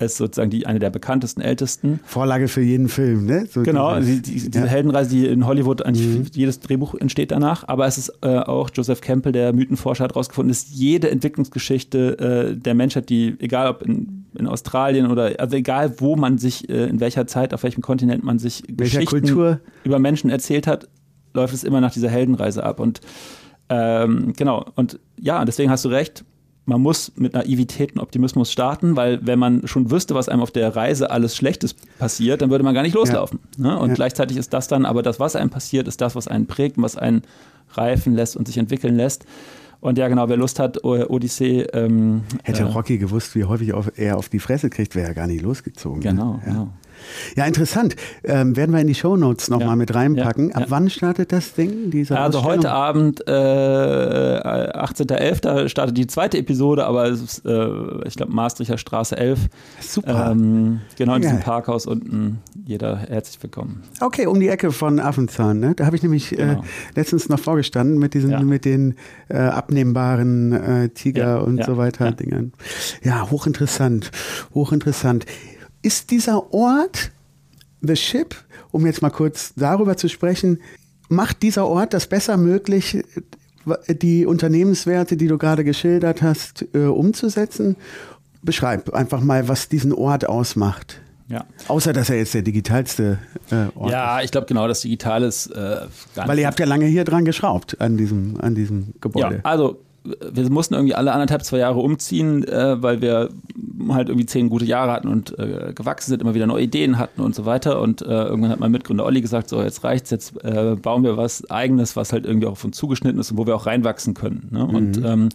ist sozusagen die, eine der bekanntesten, ältesten. Vorlage für jeden Film, ne? So genau, die, die, diese ja. Heldenreise, die in Hollywood eigentlich mhm. jedes Drehbuch entsteht danach. Aber es ist äh, auch Joseph Campbell, der Mythenforscher, hat herausgefunden, dass jede Entwicklungsgeschichte äh, der Menschheit, die, egal ob in, in, Australien oder, also egal wo man sich, äh, in welcher Zeit, auf welchem Kontinent man sich Welcher Geschichten Kultur? über Menschen erzählt hat, läuft es immer nach dieser Heldenreise ab. Und ähm, genau, und ja, deswegen hast du recht, man muss mit Naivität und Optimismus starten, weil wenn man schon wüsste, was einem auf der Reise alles Schlechtes passiert, dann würde man gar nicht loslaufen. Ja. Ne? Und ja. gleichzeitig ist das dann, aber das, was einem passiert, ist das, was einen prägt und was einen reifen lässt und sich entwickeln lässt. Und ja, genau, wer Lust hat, Odyssee. Ähm, Hätte äh, Rocky gewusst, wie häufig er auf die Fresse kriegt, wäre er gar nicht losgezogen. Genau, ne? ja. genau. Ja, interessant. Ähm, werden wir in die Shownotes nochmal ja, mit reinpacken. Ja, Ab ja. wann startet das Ding? Diese also heute Abend, äh, 18.11. startet die zweite Episode, aber ist, äh, ich glaube, Maastrichter Straße 11. Super. Ähm, genau in diesem Parkhaus unten. Jeder herzlich willkommen. Okay, um die Ecke von Affenzahn. Ne? Da habe ich nämlich äh, genau. äh, letztens noch vorgestanden mit diesen, mit den äh, abnehmbaren äh, Tiger und so weiter Dingern. Ja, hochinteressant. Hochinteressant. Ist dieser Ort, The Ship, um jetzt mal kurz darüber zu sprechen, macht dieser Ort das besser möglich, die Unternehmenswerte, die du gerade geschildert hast, äh, umzusetzen? Beschreib einfach mal, was diesen Ort ausmacht. Ja. Außer, dass er jetzt der digitalste äh, Ort ja, ist. ich glaube genau, das Digital ist äh, Weil ihr habt ja lange hier dran geschraubt, an diesem, an diesem Gebäude. Ja, also wir mussten irgendwie alle anderthalb, zwei Jahre umziehen, äh, weil wir halt irgendwie zehn gute Jahre hatten und äh, gewachsen sind, immer wieder neue Ideen hatten und so weiter. Und äh, irgendwann hat mein Mitgründer Olli gesagt, so jetzt reicht's, jetzt äh, bauen wir was eigenes, was halt irgendwie auch von zugeschnitten ist und wo wir auch reinwachsen können. Ne? Mhm. Und ähm,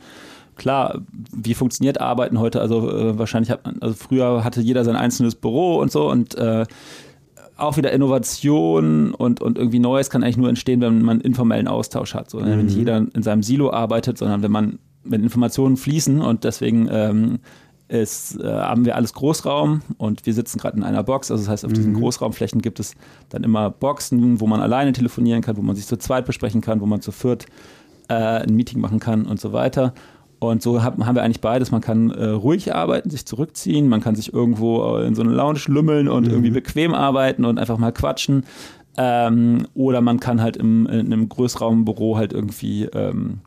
klar, wie funktioniert Arbeiten heute? Also äh, wahrscheinlich hat man, also früher hatte jeder sein einzelnes Büro und so und äh, auch wieder Innovation und, und irgendwie Neues kann eigentlich nur entstehen, wenn man informellen Austausch hat. So, mhm. Wenn nicht jeder in seinem Silo arbeitet, sondern wenn man, wenn Informationen fließen und deswegen ähm, ist, äh, haben wir alles Großraum und wir sitzen gerade in einer Box. Also das heißt, auf mhm. diesen Großraumflächen gibt es dann immer Boxen, wo man alleine telefonieren kann, wo man sich zu zweit besprechen kann, wo man zu viert äh, ein Meeting machen kann und so weiter. Und so haben, haben wir eigentlich beides. Man kann äh, ruhig arbeiten, sich zurückziehen, man kann sich irgendwo äh, in so eine Lounge lümmeln und mhm. irgendwie bequem arbeiten und einfach mal quatschen. Ähm, oder man kann halt im, in einem Großraumbüro halt irgendwie, ähm,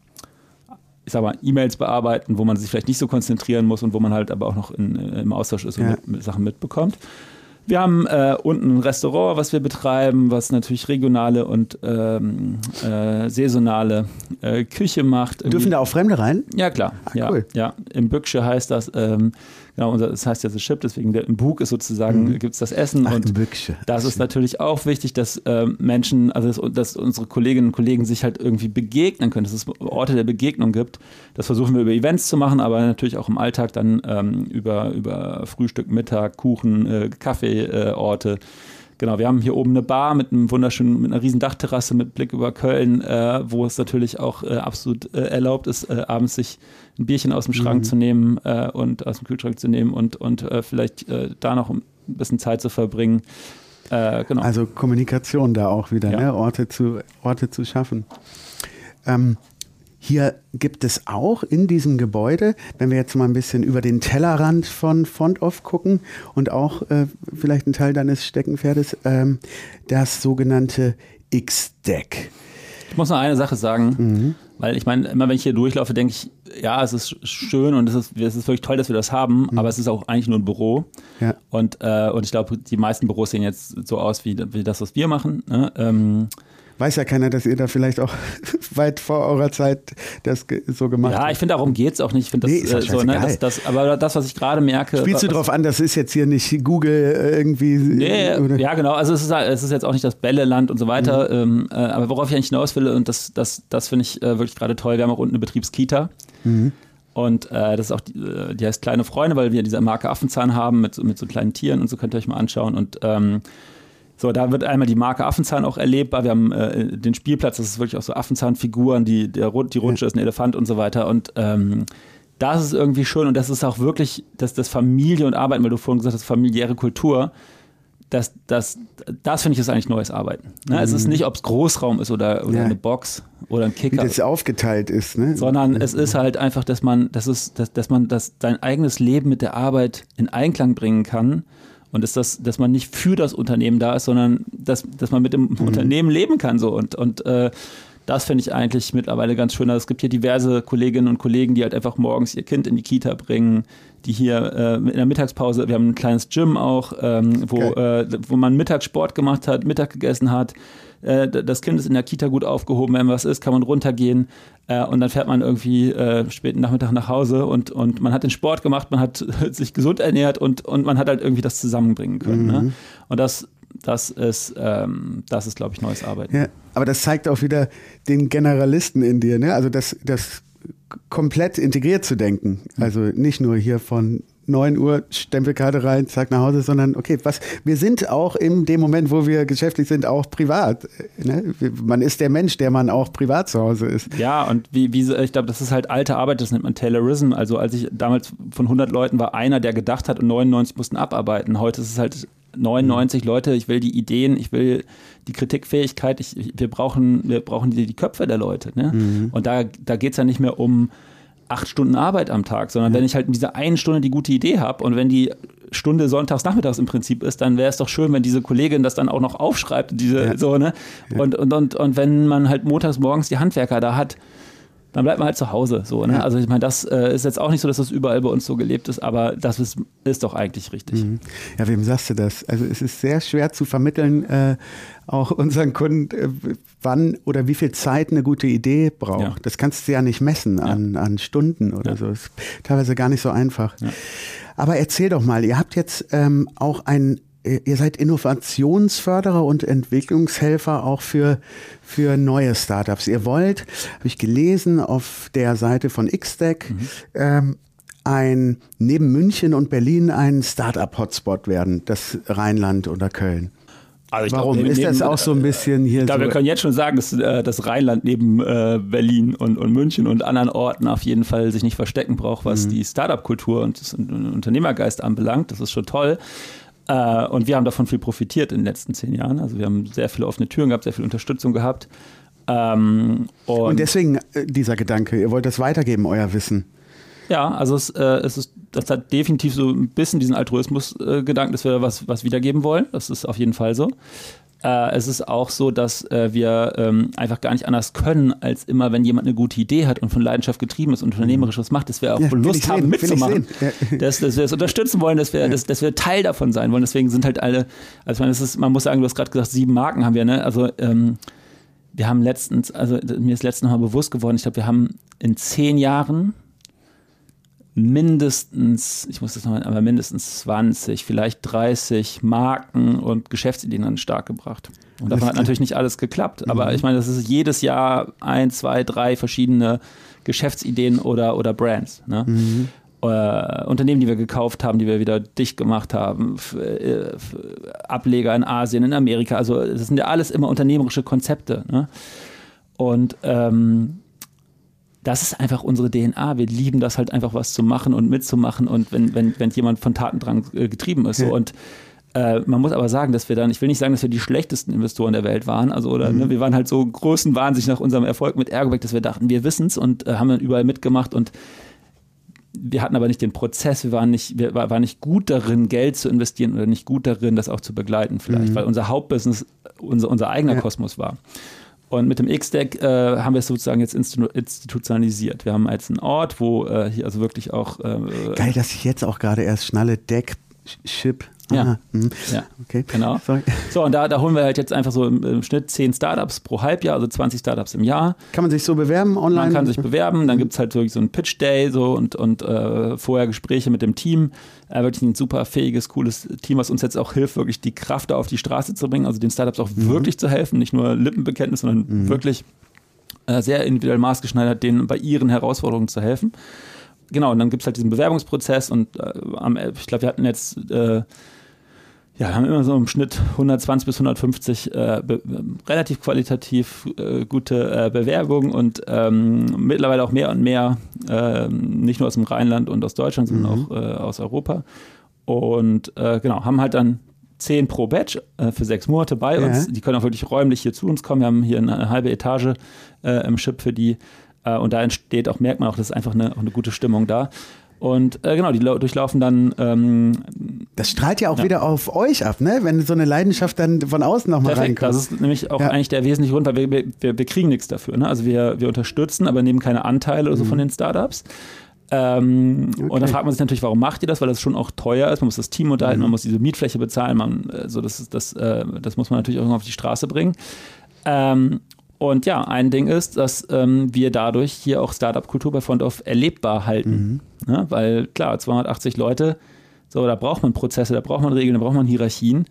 ich sag mal, E-Mails bearbeiten, wo man sich vielleicht nicht so konzentrieren muss und wo man halt aber auch noch in, im Austausch ist und ja. mit, mit Sachen mitbekommt. Wir haben äh, unten ein Restaurant, was wir betreiben, was natürlich regionale und ähm, äh, saisonale äh, Küche macht. Dürfen da auch Fremde rein? Ja, klar. Ah, ja, cool. ja. Im Bücksche heißt das, ähm, genau, unser, das heißt ja The Ship, deswegen der, im Bug ist sozusagen, mhm. gibt es das Essen. Ach, und Bücksche. das ist natürlich auch wichtig, dass äh, Menschen, also dass, dass, unsere Kolleginnen und Kollegen sich halt irgendwie begegnen können, dass es Orte der Begegnung gibt. Das versuchen wir über Events zu machen, aber natürlich auch im Alltag dann ähm, über, über Frühstück, Mittag, Kuchen, äh, Kaffeeorte. Äh, Genau, wir haben hier oben eine Bar mit einem wunderschönen, mit einer riesen Dachterrasse mit Blick über Köln, äh, wo es natürlich auch äh, absolut äh, erlaubt ist, äh, abends sich ein Bierchen aus dem Schrank mhm. zu nehmen äh, und aus dem Kühlschrank zu nehmen und, und äh, vielleicht da noch ein bisschen Zeit zu verbringen. genau. Also Kommunikation da auch wieder, ja. ne? Orte, zu, Orte zu schaffen. Ähm, hier gibt es auch in diesem Gebäude, wenn wir jetzt mal ein bisschen über den Tellerrand von Fontoff gucken und auch äh, vielleicht ein Teil deines Steckenpferdes, ähm, das sogenannte X-Deck. Ich muss noch eine Sache sagen, mhm. weil ich meine, immer wenn ich hier durchlaufe, denke ich, ja, es ist schön und es ist, es ist wirklich toll, dass wir das haben, mhm. aber es ist auch eigentlich nur ein Büro. Ja. Und, äh, und ich glaube, die meisten Büros sehen jetzt so aus wie, wie das, was wir machen. Ne? Ähm, weiß ja keiner, dass ihr da vielleicht auch weit vor eurer Zeit das so gemacht habt. Ja, ich finde, darum geht es auch nicht. Ich finde das, nee, ist äh, so, ne, das, das, aber das, was ich gerade merke. Spielst du darauf an, das ist jetzt hier nicht Google äh, irgendwie. Nee, oder? ja, genau. Also es ist, es ist jetzt auch nicht das Bälleland und so weiter. Mhm. Ähm, äh, aber worauf ich eigentlich hinaus will, und das, das, das finde ich äh, wirklich gerade toll, wir haben auch unten eine Betriebskita. Mhm. Und äh, das ist auch, die, äh, die heißt Kleine Freunde, weil wir diese Marke Affenzahn haben mit, mit so kleinen Tieren und so könnt ihr euch mal anschauen. Und ähm, so, da wird einmal die Marke Affenzahn auch erlebbar. Wir haben äh, den Spielplatz, das ist wirklich auch so Affenzahnfiguren, die, der, die Rutsche ist ein Elefant und so weiter. Und ähm, das ist irgendwie schön und das ist auch wirklich, dass das Familie und Arbeit, weil du vorhin gesagt hast, familiäre Kultur, das, das, das finde ich ist eigentlich neues Arbeiten. Ne? Mhm. Es ist mhm. nicht, ob es Großraum ist oder, oder ja. eine Box oder ein Kicker. Wie das aufgeteilt ist, ne? Sondern es ist halt einfach, dass man, das ist, dass, dass man das, sein eigenes Leben mit der Arbeit in Einklang bringen kann. Und ist das, dass man nicht für das Unternehmen da ist, sondern dass, dass man mit dem mhm. Unternehmen leben kann so und, und äh, das finde ich eigentlich mittlerweile ganz schön. Also es gibt hier diverse Kolleginnen und Kollegen, die halt einfach morgens ihr Kind in die Kita bringen, die hier äh, in der Mittagspause, wir haben ein kleines Gym auch, ähm, wo, äh, wo man Mittagssport gemacht hat, Mittag gegessen hat. Äh, das Kind ist in der Kita gut aufgehoben, wenn was ist, kann man runtergehen äh, und dann fährt man irgendwie äh, späten Nachmittag nach Hause und, und man hat den Sport gemacht, man hat sich gesund ernährt und, und man hat halt irgendwie das zusammenbringen können. Ne? Mhm. Ne? Und das das ist, ähm, das ist, glaube ich, neues Arbeiten. Ja, aber das zeigt auch wieder den Generalisten in dir, ne? Also das, das komplett integriert zu denken. Also nicht nur hier von 9 Uhr Stempelkarte rein, zack nach Hause, sondern okay, was wir sind auch in dem Moment, wo wir geschäftlich sind, auch privat. Ne? Man ist der Mensch, der man auch privat zu Hause ist. Ja, und wie, wie ich glaube, das ist halt alte Arbeit, das nennt man Taylorism. Also als ich damals von 100 Leuten war einer, der gedacht hat und 99 mussten abarbeiten. Heute ist es halt 99 mhm. Leute, ich will die Ideen, ich will die Kritikfähigkeit, ich, wir brauchen, wir brauchen die, die Köpfe der Leute. Ne? Mhm. Und da, da geht es ja nicht mehr um acht Stunden Arbeit am Tag, sondern mhm. wenn ich halt in dieser einen Stunde die gute Idee habe und wenn die Stunde sonntags nachmittags im Prinzip ist, dann wäre es doch schön, wenn diese Kollegin das dann auch noch aufschreibt, diese ja. so, ne? Ja. Und, und, und, und wenn man halt montags morgens die Handwerker da hat, dann bleibt man halt zu Hause. So, ne? Ja. Also ich meine, das äh, ist jetzt auch nicht so, dass das überall bei uns so gelebt ist, aber das ist, ist doch eigentlich richtig. Mhm. Ja, wem sagst du das? Also es ist sehr schwer zu vermitteln, äh, auch unseren Kunden, äh, wann oder wie viel Zeit eine gute Idee braucht. Ja. Das kannst du ja nicht messen an, ja. an Stunden oder so. Das ist teilweise gar nicht so einfach. Aber erzähl doch mal, ihr habt jetzt ähm, auch ein ihr seid Innovationsförderer und Entwicklungshelfer auch für, für neue Startups. Ihr wollt, habe ich gelesen, auf der Seite von XDeck, mhm. ähm, ein, neben München und Berlin ein Startup-Hotspot werden, das Rheinland oder Köln. Also Warum glaub, ist das auch so ein bisschen hier? Da so? wir können jetzt schon sagen, dass äh, das Rheinland neben äh, Berlin und, und München und anderen Orten auf jeden Fall sich nicht verstecken braucht, was mhm. die Startup-Kultur und das Unternehmergeist anbelangt. Das ist schon toll. Äh, und wir haben davon viel profitiert in den letzten zehn Jahren. Also wir haben sehr viele offene Türen gehabt, sehr viel Unterstützung gehabt. Ähm, und, und, deswegen äh, dieser Gedanke, ihr wollt das weitergeben, euer Wissen. Ja, also es, äh, es ist, das hat definitiv so ein bisschen diesen Altruismus-Gedanken, dass wir was, was wiedergeben wollen. Das ist auf jeden Fall so. Äh, es ist auch so, dass äh, wir ähm, einfach gar nicht anders können, als immer, wenn jemand eine gute Idee hat und von Leidenschaft getrieben ist, unternehmerisches macht, dass wir auch ja, Lust haben, sehen, mitzumachen. Ja. Dass, dass wir es unterstützen wollen, dass wir, ja. dass, dass wir Teil davon sein wollen. Deswegen sind halt alle, also man, ist, man muss sagen, du hast gerade gesagt, sieben Marken haben wir, ne? Also ähm, wir haben letztens, also mir ist letztens mal bewusst geworden, ich glaube, wir haben in zehn Jahren mindestens, ich muss das nochmal, aber mindestens 20, vielleicht 30 Marken und Geschäftsideen an den Start gebracht. Und davon hat natürlich nicht alles geklappt, mhm. aber ich meine, das ist jedes Jahr ein, zwei, drei verschiedene Geschäftsideen oder, oder Brands. Ne? Mhm. Äh, Unternehmen, die wir gekauft haben, die wir wieder dicht gemacht haben, äh, Ableger in Asien, in Amerika, also das sind ja alles immer unternehmerische Konzepte. Ne? Und ähm, das ist einfach unsere DNA. Wir lieben das halt einfach was zu machen und mitzumachen und wenn, wenn, wenn jemand von Tatendrang äh, getrieben ist. So. Und äh, man muss aber sagen, dass wir dann, ich will nicht sagen, dass wir die schlechtesten Investoren der Welt waren, also oder mhm. ne, wir waren halt so größenwahnsinnig nach unserem Erfolg mit Ergobag, dass wir dachten, wir wissen es und äh, haben dann überall mitgemacht und wir hatten aber nicht den Prozess, wir waren nicht, wir waren nicht gut darin, Geld zu investieren oder nicht gut darin, das auch zu begleiten, vielleicht, mhm. weil unser Hauptbusiness unser, unser eigener ja. Kosmos war. Und mit dem X-Deck äh, haben wir es sozusagen jetzt institutionalisiert. Wir haben jetzt einen Ort, wo äh, hier also wirklich auch. Äh, Geil, dass ich jetzt auch gerade erst schnalle Deck, Ship, ja. Mhm. ja, okay. Genau. Sorry. So, und da, da holen wir halt jetzt einfach so im, im, Schnitt 10 Startups pro Halbjahr, also 20 Startups im Jahr. Kann man sich so bewerben online? Man kann sich bewerben, dann gibt es halt wirklich so einen Pitch Day so und, und äh, vorher Gespräche mit dem Team. Äh, wirklich ein super fähiges, cooles Team, was uns jetzt auch hilft, wirklich die Kraft da auf die Straße zu bringen, also den Startups auch mhm. wirklich zu helfen, nicht nur Lippenbekenntnis, sondern mhm. wirklich äh, sehr individuell maßgeschneidert, denen bei ihren Herausforderungen zu helfen. genau, und dann gibt es halt diesen Bewerbungsprozess und äh, ich glaube, wir hatten jetzt äh, ja, haben immer so im Schnitt 120 bis 150 äh, relativ qualitativ äh, gute äh, Bewerbungen und ähm, mittlerweile auch mehr und mehr, ähm, nicht nur aus dem Rheinland und aus Deutschland, sondern mhm. auch äh, aus Europa. Und äh, genau, haben halt dann zehn pro Batch äh, für sechs Monate bei ja. uns. Die können auch wirklich räumlich hier zu uns kommen. Wir haben hier eine halbe Etage im Chip für die. und da entsteht auch, merkt man auch, das ist einfach eine, eine gute Stimmung da. Und äh, genau, die durchlaufen dann. Ähm, das strahlt ja auch ja. wieder auf euch ab, ne? Wenn so eine Leidenschaft dann von außen nochmal reinkommt. Das ist nämlich auch ja. eigentlich der wesentliche Grund, weil wir, wir, wir kriegen nichts dafür. Ne? Also wir, wir unterstützen, aber nehmen keine Anteile oder so mhm. von den Startups. Ähm, okay. Und dann fragt man sich natürlich, warum macht ihr das? Weil das schon auch teuer ist. Man muss das Team unterhalten, mhm. man muss diese Mietfläche bezahlen. Man, äh, so das, das, äh, das muss man natürlich auch auf die Straße bringen. Ähm, und ja, ein Ding ist, dass ähm, wir dadurch hier auch Startup-Kultur bei Fondorf erlebbar halten. Mhm. Ja, weil klar, 280 Leute, so, da braucht man Prozesse, da braucht man Regeln, da braucht man Hierarchien.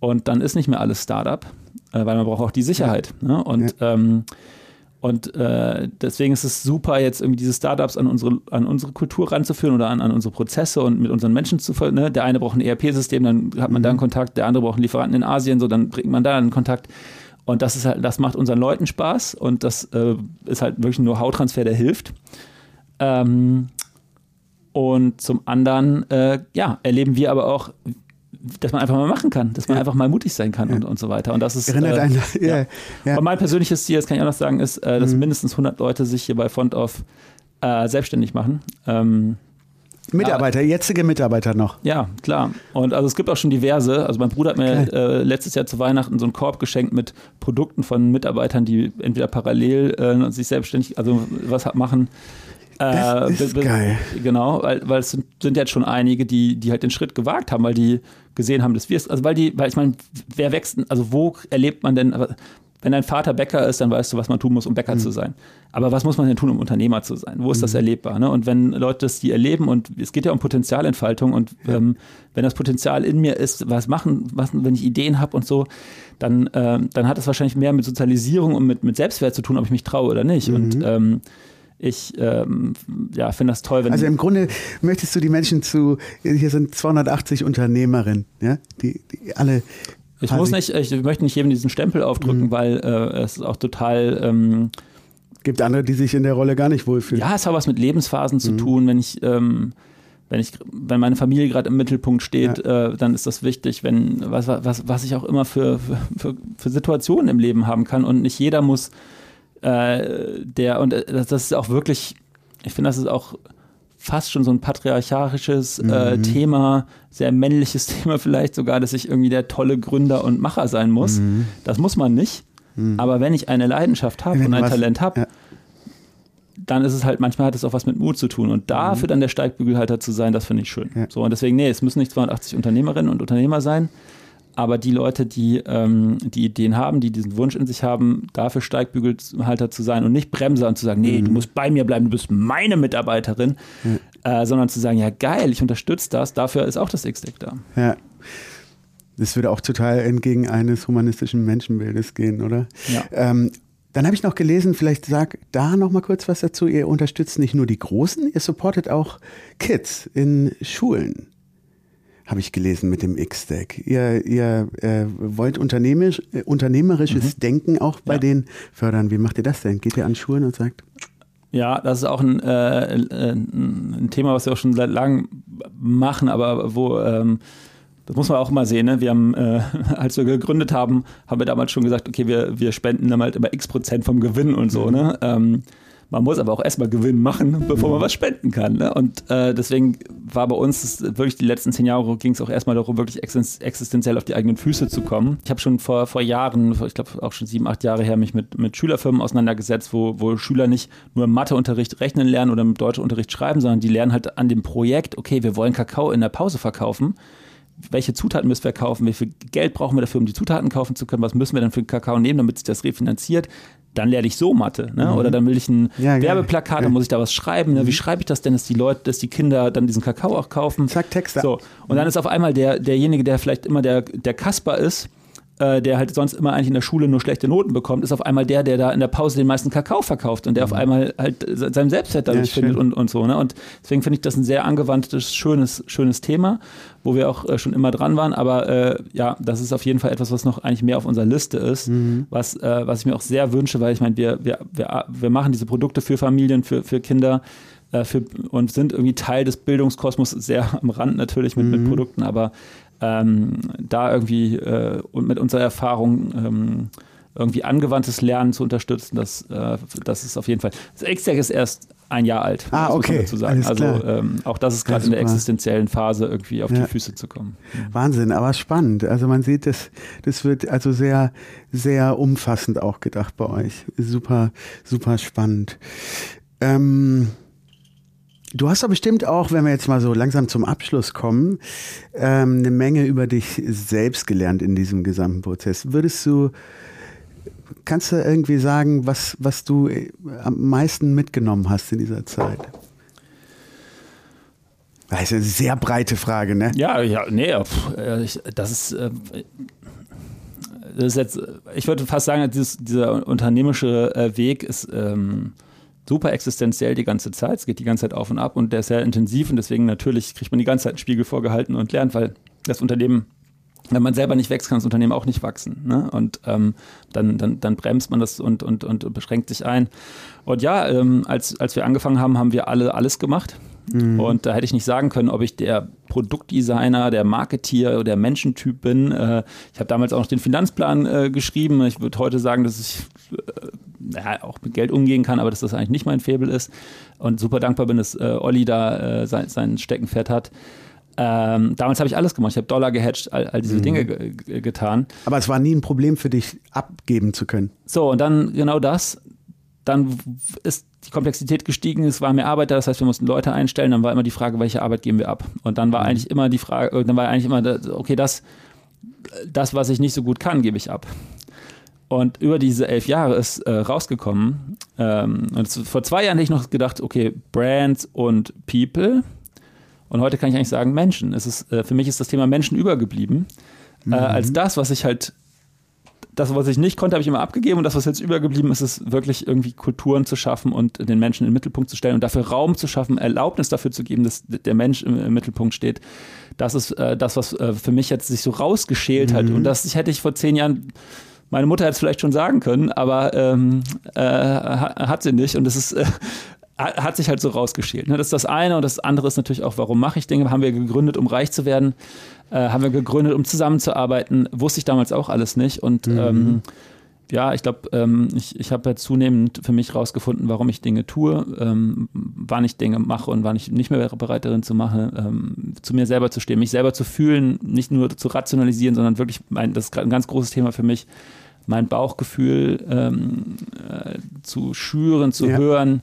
Und dann ist nicht mehr alles Startup, äh, weil man braucht auch die Sicherheit. Ja. Ne? Und, ja. ähm, und äh, deswegen ist es super, jetzt irgendwie diese Startups an unsere, an unsere Kultur ranzuführen oder an, an unsere Prozesse und mit unseren Menschen zu ne? Der eine braucht ein ERP-System, dann hat man mhm. da einen Kontakt, der andere braucht einen Lieferanten in Asien, so dann bringt man da einen Kontakt. Und das ist halt, das macht unseren Leuten Spaß und das äh, ist halt wirklich ein Know-how-Transfer, der hilft. Ähm, und zum anderen, äh, ja, erleben wir aber auch, dass man einfach mal machen kann, dass man ja. einfach mal mutig sein kann ja. und, und so weiter. Und das ist. Erinnert äh, einen, ja. ja. Und mein persönliches Ziel, das kann ich auch noch sagen, ist, äh, dass mhm. mindestens 100 Leute sich hier bei Font of äh, selbstständig machen. Ähm, Mitarbeiter, ja. jetzige Mitarbeiter noch. Ja, klar. Und also es gibt auch schon diverse. Also mein Bruder hat mir äh, letztes Jahr zu Weihnachten so einen Korb geschenkt mit Produkten von Mitarbeitern, die entweder parallel äh, sich selbstständig, also was machen. Das äh, ist geil. Genau, weil, weil es sind, sind jetzt schon einige, die, die halt den Schritt gewagt haben, weil die gesehen haben, dass wir es, also weil die, weil ich meine, wer wächst, also wo erlebt man denn, wenn dein Vater Bäcker ist, dann weißt du, was man tun muss, um Bäcker mhm. zu sein. Aber was muss man denn tun, um Unternehmer zu sein? Wo ist mhm. das erlebbar? Ne? Und wenn Leute das die erleben und es geht ja um Potenzialentfaltung und ja. ähm, wenn das Potenzial in mir ist, was machen, was, wenn ich Ideen habe und so, dann, äh, dann hat das wahrscheinlich mehr mit Sozialisierung und mit, mit Selbstwert zu tun, ob ich mich traue oder nicht. Mhm. Und ähm, ich ähm, ja, finde das toll, wenn. Also im Grunde möchtest du die Menschen zu, hier sind 280 Unternehmerinnen, ja, die, die alle ich muss nicht, ich möchte nicht jedem diesen Stempel aufdrücken, mhm. weil äh, es auch total. Ähm, Gibt andere, die sich in der Rolle gar nicht wohlfühlen. Ja, es hat was mit Lebensphasen zu mhm. tun. Wenn ich, ähm, wenn ich, wenn meine Familie gerade im Mittelpunkt steht, ja. äh, dann ist das wichtig. Wenn was, was, was ich auch immer für, für, für Situationen im Leben haben kann und nicht jeder muss äh, der und äh, das, das ist auch wirklich. Ich finde, das ist auch fast schon so ein patriarchalisches äh, mhm. Thema, sehr männliches Thema vielleicht sogar, dass ich irgendwie der tolle Gründer und Macher sein muss. Mhm. Das muss man nicht. Mhm. Aber wenn ich eine Leidenschaft habe und ein was, Talent habe, ja. dann ist es halt, manchmal hat es auch was mit Mut zu tun. Und dafür mhm. dann der Steigbügelhalter zu sein, das finde ich schön. Ja. So, und deswegen, nee, es müssen nicht 280 Unternehmerinnen und Unternehmer sein, aber die Leute, die ähm, die Ideen haben, die diesen Wunsch in sich haben, dafür Steigbügelhalter zu sein und nicht Bremser und zu sagen, nee, mhm. du musst bei mir bleiben, du bist meine Mitarbeiterin, mhm. äh, sondern zu sagen, ja geil, ich unterstütze das, dafür ist auch das X-Deck da. Ja. Das würde auch total entgegen eines humanistischen Menschenbildes gehen, oder? Ja. Ähm, dann habe ich noch gelesen, vielleicht sag da noch mal kurz was dazu. Ihr unterstützt nicht nur die Großen, ihr supportet auch Kids in Schulen habe ich gelesen mit dem X-Stack. Ihr, ihr äh, wollt unternehmerisch, äh, unternehmerisches mhm. Denken auch bei ja. denen fördern. Wie macht ihr das denn? Geht ihr an Schulen und sagt? Ja, das ist auch ein, äh, äh ein Thema, was wir auch schon seit langem machen, aber wo ähm, das muss man auch mal sehen. Ne? Wir haben, äh, als wir gegründet haben, haben wir damals schon gesagt, okay, wir, wir spenden dann halt immer X Prozent vom Gewinn und so. Mhm. Ne? Ähm, man muss aber auch erstmal Gewinn machen, bevor man was spenden kann. Ne? Und äh, deswegen war bei uns wirklich die letzten zehn Jahre ging es auch erstmal darum, wirklich existenziell auf die eigenen Füße zu kommen. Ich habe schon vor, vor Jahren, ich glaube auch schon sieben, acht Jahre her, mich mit, mit Schülerfirmen auseinandergesetzt, wo, wo Schüler nicht nur im Matheunterricht rechnen lernen oder im Deutschunterricht schreiben, sondern die lernen halt an dem Projekt, okay, wir wollen Kakao in der Pause verkaufen welche Zutaten müssen wir kaufen, wie viel Geld brauchen wir dafür, um die Zutaten kaufen zu können, was müssen wir dann für Kakao nehmen, damit sich das refinanziert dann lerne ich so Mathe, ne? Mhm. Oder dann will ich ein ja, Werbeplakat, dann muss ich da was schreiben. Ne? Wie mhm. schreibe ich das denn, dass die Leute, dass die Kinder dann diesen Kakao auch kaufen? Zack, Texte. So. Und dann ist auf einmal der, derjenige, der vielleicht immer der, der Kasper ist, äh, der halt sonst immer eigentlich in der Schule nur schlechte Noten bekommt, ist auf einmal der, der da in der Pause den meisten Kakao verkauft und der mhm. auf einmal halt seinen Selbstwert dadurch ja, findet und, und so. Ne? Und deswegen finde ich das ein sehr angewandtes, schönes, schönes Thema, wo wir auch äh, schon immer dran waren. Aber äh, ja, das ist auf jeden Fall etwas, was noch eigentlich mehr auf unserer Liste ist, mhm. was, äh, was ich mir auch sehr wünsche, weil ich meine, wir, wir, wir, wir machen diese Produkte für Familien, für, für Kinder äh, für, und sind irgendwie Teil des Bildungskosmos, sehr am Rand natürlich mit, mhm. mit Produkten, aber ähm, da irgendwie äh, und mit unserer Erfahrung ähm, irgendwie angewandtes Lernen zu unterstützen, das, äh, das ist auf jeden Fall. Das Extec ist erst ein Jahr alt, ah, okay. dazu sagen. also ähm, auch das ist gerade in der existenziellen Phase irgendwie auf ja. die Füße zu kommen. Wahnsinn, aber spannend. Also man sieht, das, das wird also sehr, sehr umfassend auch gedacht bei euch. Super, super spannend. Ähm, Du hast doch bestimmt auch, wenn wir jetzt mal so langsam zum Abschluss kommen, ähm, eine Menge über dich selbst gelernt in diesem gesamten Prozess. Würdest du, kannst du irgendwie sagen, was, was du äh, am meisten mitgenommen hast in dieser Zeit? Das ist eine sehr breite Frage, ne? Ja, ja, nee, äh, das ist, äh, das ist jetzt, ich würde fast sagen, dieses, dieser unternehmerische Weg ist, ähm, super existenziell die ganze Zeit. Es geht die ganze Zeit auf und ab und der ist sehr intensiv und deswegen natürlich kriegt man die ganze Zeit einen Spiegel vorgehalten und lernt, weil das Unternehmen, wenn man selber nicht wächst, kann das Unternehmen auch nicht wachsen. Ne? Und ähm, dann, dann, dann bremst man das und, und, und beschränkt sich ein. Und ja, ähm, als, als wir angefangen haben, haben wir alle alles gemacht. Mhm. Und da hätte ich nicht sagen können, ob ich der Produktdesigner, der Marketeer oder der Menschentyp bin. Äh, ich habe damals auch noch den Finanzplan äh, geschrieben. Ich würde heute sagen, dass ich äh, auch mit Geld umgehen kann, aber dass das eigentlich nicht mein Faible ist. Und super dankbar bin, dass äh, Olli da äh, sein, sein Steckenpferd hat. Ähm, damals habe ich alles gemacht. Ich habe Dollar gehatcht, all, all diese mhm. Dinge getan. Aber es war nie ein Problem für dich, abgeben zu können. So, und dann genau das. Dann ist die Komplexität gestiegen, es war mehr Arbeit da, das heißt, wir mussten Leute einstellen, dann war immer die Frage, welche Arbeit geben wir ab? Und dann war mhm. eigentlich immer die Frage, dann war eigentlich immer, okay, das, das, was ich nicht so gut kann, gebe ich ab. Und über diese elf Jahre ist äh, rausgekommen, ähm, und vor zwei Jahren hätte ich noch gedacht, okay, Brands und People. Und heute kann ich eigentlich sagen, Menschen. Es ist, äh, für mich ist das Thema Menschen übergeblieben. Äh, mhm. Äh, als das, was ich halt das, was ich nicht konnte, habe ich immer abgegeben und das, was jetzt übergeblieben ist, ist wirklich irgendwie Kulturen zu schaffen und den Menschen in den Mittelpunkt zu stellen und dafür Raum zu schaffen, Erlaubnis dafür zu geben, dass der Mensch im, im Mittelpunkt steht. Das ist äh, das, was äh, für mich jetzt sich so rausgeschält mhm. hat und das hätte ich vor zehn Jahren meine Mutter hätte es vielleicht schon sagen können, aber ähm, äh, hat sie nicht. Und das ist, äh, hat sich halt so rausgeschält. Ne? Das ist das eine und das andere ist natürlich auch, warum mache ich Dinge? Haben wir gegründet, um reich zu werden? Äh, haben wir gegründet, um zusammenzuarbeiten? Wusste ich damals auch alles nicht. Und mhm. ähm, ja, ich glaube, ähm, ich, ich habe ja zunehmend für mich rausgefunden, warum ich Dinge tue, ähm, wann ich Dinge mache und wann ich nicht mehr bereit darin zu machen, ähm, zu mir selber zu stehen, mich selber zu fühlen, nicht nur zu rationalisieren, sondern wirklich, mein, das ist ein ganz großes Thema für mich, mein Bauchgefühl ähm, äh, zu schüren, zu ja. hören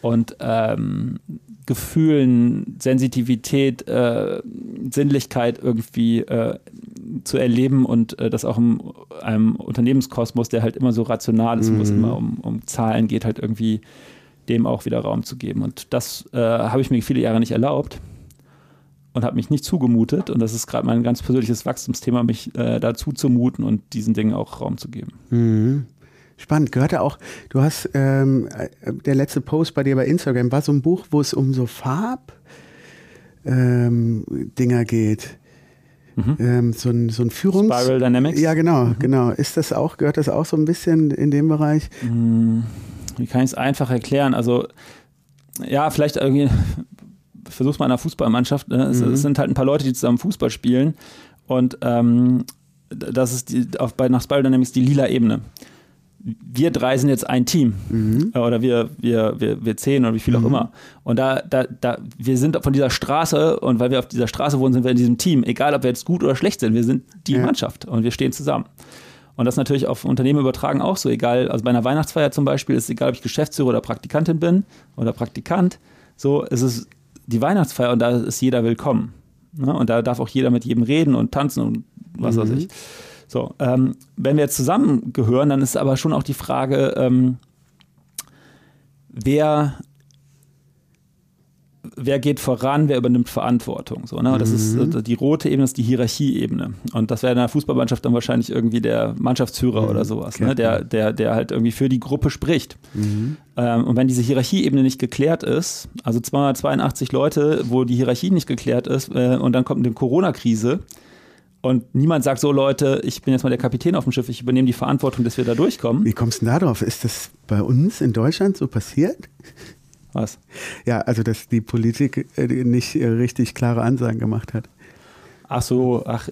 und ähm, Gefühlen, Sensitivität, äh, Sinnlichkeit irgendwie äh, zu erleben und äh, das auch in einem Unternehmenskosmos, der halt immer so rational ist, mhm. wo es immer um, um, Zahlen geht, halt irgendwie dem auch wieder Raum zu geben. Und das äh, habe ich mir viele Jahre nicht erlaubt und habe mich nicht zugemutet. Und das ist gerade mein ganz persönliches Wachstumsthema, mich äh, dazu zu muten und diesen Dingen auch Raum zu geben. Mhm. Spannend. Gehört auch, du hast, ähm, äh, der letzte Post bei dir bei Instagram war so ein Buch, wo es um so Farb ähm, Dinger geht. Mhm. Ähm, so ein, so ein Führungs... Spiral Dynamics? Ja, genau, mhm. genau. Ist das auch, gehört das auch so ein bisschen in dem Bereich? Mhm. Wie kann ich es einfach erklären? Also, ja, vielleicht irgendwie versuch's mal in einer Fußballmannschaft. Ne? Es, mhm. es, sind halt ein paar Leute, die zusammen Fußball spielen. Und ähm, das ist die, auf, bei, nach Spiral Dynamics die lila Ebene. Wir drei sind jetzt ein Team. Mhm. Äh, oder wir, wir, wir, wir zehn oder wie viel auch mhm. immer. Und da, da, da, wir sind von dieser Straße und weil wir auf dieser Straße wohnen, sind wir in diesem Team. Egal, ob wir jetzt gut oder schlecht sind, wir sind die ja. Mannschaft und wir stehen zusammen. Und das natürlich auf Unternehmen übertragen auch so. Egal, also bei einer Weihnachtsfeier zum Beispiel ist es egal, ob ich Geschäftsführer oder Praktikantin bin oder Praktikant. So ist es die Weihnachtsfeier und da ist jeder willkommen. Ne? Und da darf auch jeder mit jedem reden und tanzen und was mhm. weiß ich. So, ähm, wenn wir jetzt zusammengehören, dann ist aber schon auch die Frage, ähm, wer, wer geht voran, wer übernimmt Verantwortung. So, ne? Das mhm. ist die rote Ebene, ist die Hierarchieebene. Und das wäre in einer Fußballmannschaft dann wahrscheinlich irgendwie der Mannschaftsführer mhm. oder sowas, ne? der, der, der halt irgendwie für die Gruppe spricht. Mhm. Ähm, und wenn diese Hierarchieebene nicht geklärt ist, also 282 Leute, wo die Hierarchie nicht geklärt ist, äh, und dann kommt eine Corona-Krise, und niemand sagt so, Leute, ich bin jetzt mal der Kapitän auf dem Schiff, ich übernehme die Verantwortung, dass wir da durchkommen. Wie kommst du denn da drauf? Ist das bei uns in Deutschland so passiert? Was? Ja, also dass die Politik äh, nicht äh, richtig klare Ansagen gemacht hat. Ach so, ach,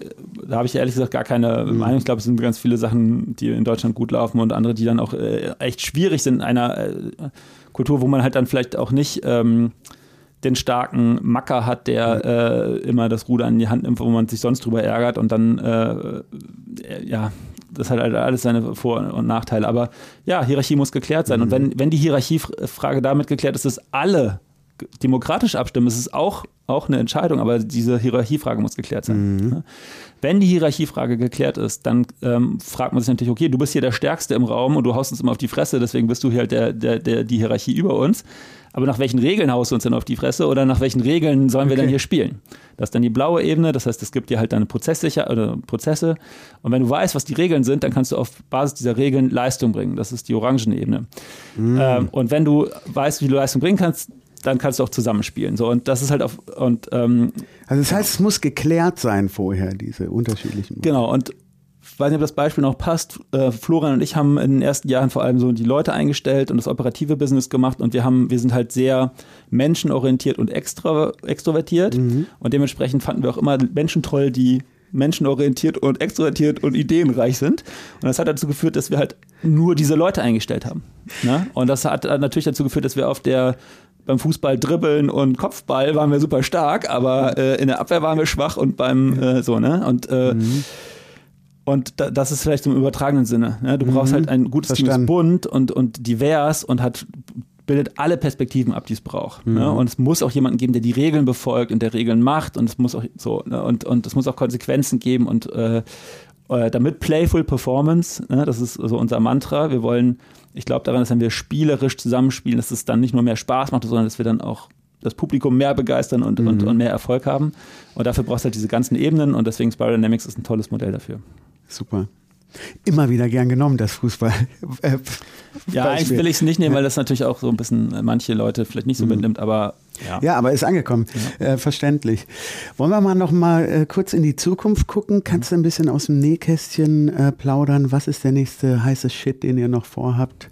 da habe ich ehrlich gesagt gar keine mhm. Meinung. Ich glaube, es sind ganz viele Sachen, die in Deutschland gut laufen und andere, die dann auch äh, echt schwierig sind in einer äh, Kultur, wo man halt dann vielleicht auch nicht ähm, den starken Macker hat, der äh, immer das Ruder in die Hand nimmt, wo man sich sonst drüber ärgert und dann, äh, ja, das hat halt alles seine Vor- und Nachteile. Aber ja, Hierarchie muss geklärt sein. Mhm. Und wenn, wenn die Hierarchiefrage damit geklärt ist, dass alle demokratisch abstimmen, ist es auch, auch eine Entscheidung, aber diese Hierarchiefrage muss geklärt sein. Mhm. Wenn die Hierarchiefrage geklärt ist, dann ähm, fragt man sich natürlich, okay, du bist hier der Stärkste im Raum und du haust uns immer auf die Fresse, deswegen bist du hier halt der, der, der, die Hierarchie über uns. Aber nach welchen Regeln haust du uns denn auf die Fresse oder nach welchen Regeln sollen wir okay. denn hier spielen? Das ist dann die blaue Ebene, das heißt, es gibt dir halt deine Prozesssicher oder Prozesse. Und wenn du weißt, was die Regeln sind, dann kannst du auf Basis dieser Regeln Leistung bringen. Das ist die orangene Ebene. Mm. Ähm, und wenn du weißt, wie du Leistung bringen kannst, dann kannst du auch zusammenspielen. So, und das ist halt auf. Und, ähm, also das heißt, es muss geklärt sein vorher, diese unterschiedlichen. Genau, und ich weiß nicht, ob das Beispiel noch passt. Äh, Florian und ich haben in den ersten Jahren vor allem so die Leute eingestellt und das operative Business gemacht und wir haben, wir sind halt sehr menschenorientiert und extra, extrovertiert mhm. und dementsprechend fanden wir auch immer Menschen toll, die menschenorientiert und extrovertiert und ideenreich sind. Und das hat dazu geführt, dass wir halt nur diese Leute eingestellt haben. Ne? Und das hat natürlich dazu geführt, dass wir auf der beim Fußball dribbeln und Kopfball waren wir super stark, aber äh, in der Abwehr waren wir schwach und beim äh, so, ne? Und äh, mhm. Und da, das ist vielleicht im übertragenen Sinne. Ne? Du brauchst mhm. halt ein gutes Verstanden. Team, das bunt und, und divers und hat bildet alle Perspektiven ab, die es braucht. Ne? Mhm. Ne? Und es muss auch jemanden geben, der die Regeln befolgt und der Regeln macht und es muss auch so ne? und, und es muss auch Konsequenzen geben und äh, äh, damit Playful Performance, ne? das ist so unser Mantra. Wir wollen, ich glaube daran, dass wenn wir spielerisch zusammenspielen, dass es dann nicht nur mehr Spaß macht, sondern dass wir dann auch das Publikum mehr begeistern und, mhm. und, und mehr Erfolg haben. Und dafür brauchst du halt diese ganzen Ebenen und deswegen Spiral Dynamics ist ein tolles Modell dafür. Super. Immer wieder gern genommen, das Fußball. Äh, ja, eigentlich will ich es nicht nehmen, weil das natürlich auch so ein bisschen manche Leute vielleicht nicht so mhm. mitnimmt, aber ja. ja, aber ist angekommen. Ja. Äh, verständlich. Wollen wir mal noch mal äh, kurz in die Zukunft gucken? Kannst du ein bisschen aus dem Nähkästchen äh, plaudern? Was ist der nächste heiße Shit, den ihr noch vorhabt?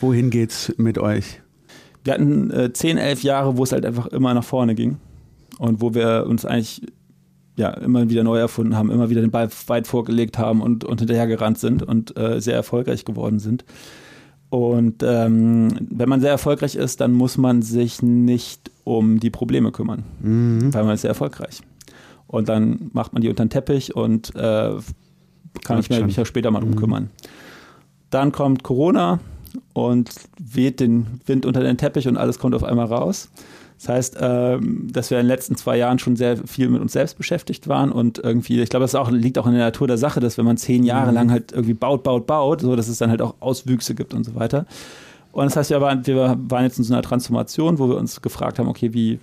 Wohin geht's mit euch? Wir hatten äh, 10, 11 Jahre, wo es halt einfach immer nach vorne ging und wo wir uns eigentlich ja, immer wieder neu erfunden haben, immer wieder den Ball weit vorgelegt haben und, und hinterhergerannt sind und äh, sehr erfolgreich geworden sind. Und ähm, wenn man sehr erfolgreich ist, dann muss man sich nicht um die Probleme kümmern, mhm. weil man ist sehr erfolgreich. Und dann macht man die unter den Teppich und äh, kann ich mich ja später mal drum mhm. kümmern. Dann kommt Corona und weht den Wind unter den Teppich und alles kommt auf einmal raus. Das heißt, ähm, dass wir in den letzten zwei Jahren schon sehr viel mit uns selbst beschäftigt waren und irgendwie, ich glaube, das auch, liegt auch in der Natur der Sache, dass wenn man zehn Jahre mhm. lang halt irgendwie baut, baut, baut, so dass es dann halt auch Auswüchse gibt und so weiter. Und das heißt, wir waren, wir waren jetzt in so einer Transformation, wo wir uns gefragt haben, okay, wie,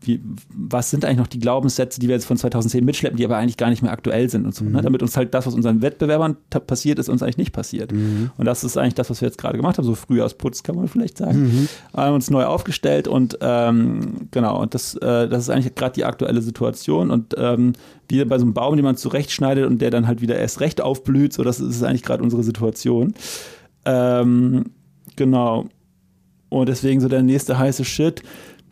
wie, was sind eigentlich noch die Glaubenssätze, die wir jetzt von 2010 mitschleppen, die aber eigentlich gar nicht mehr aktuell sind und so. Ne? Mhm. Ne? Damit uns halt das, was unseren Wettbewerbern passiert ist, uns eigentlich nicht passiert. Mhm. Und das ist eigentlich das, was wir jetzt gerade gemacht haben, so früh aus Putz, kann man vielleicht sagen. Mhm. Haben uns neu aufgestellt und ähm, genau, und das, äh, das ist eigentlich gerade die aktuelle Situation und ähm, wie bei so einem Baum, den man zurechtschneidet und der dann halt wieder erst recht aufblüht, so das ist eigentlich gerade unsere Situation. Ähm, Genau. Und deswegen so der nächste heiße Shit.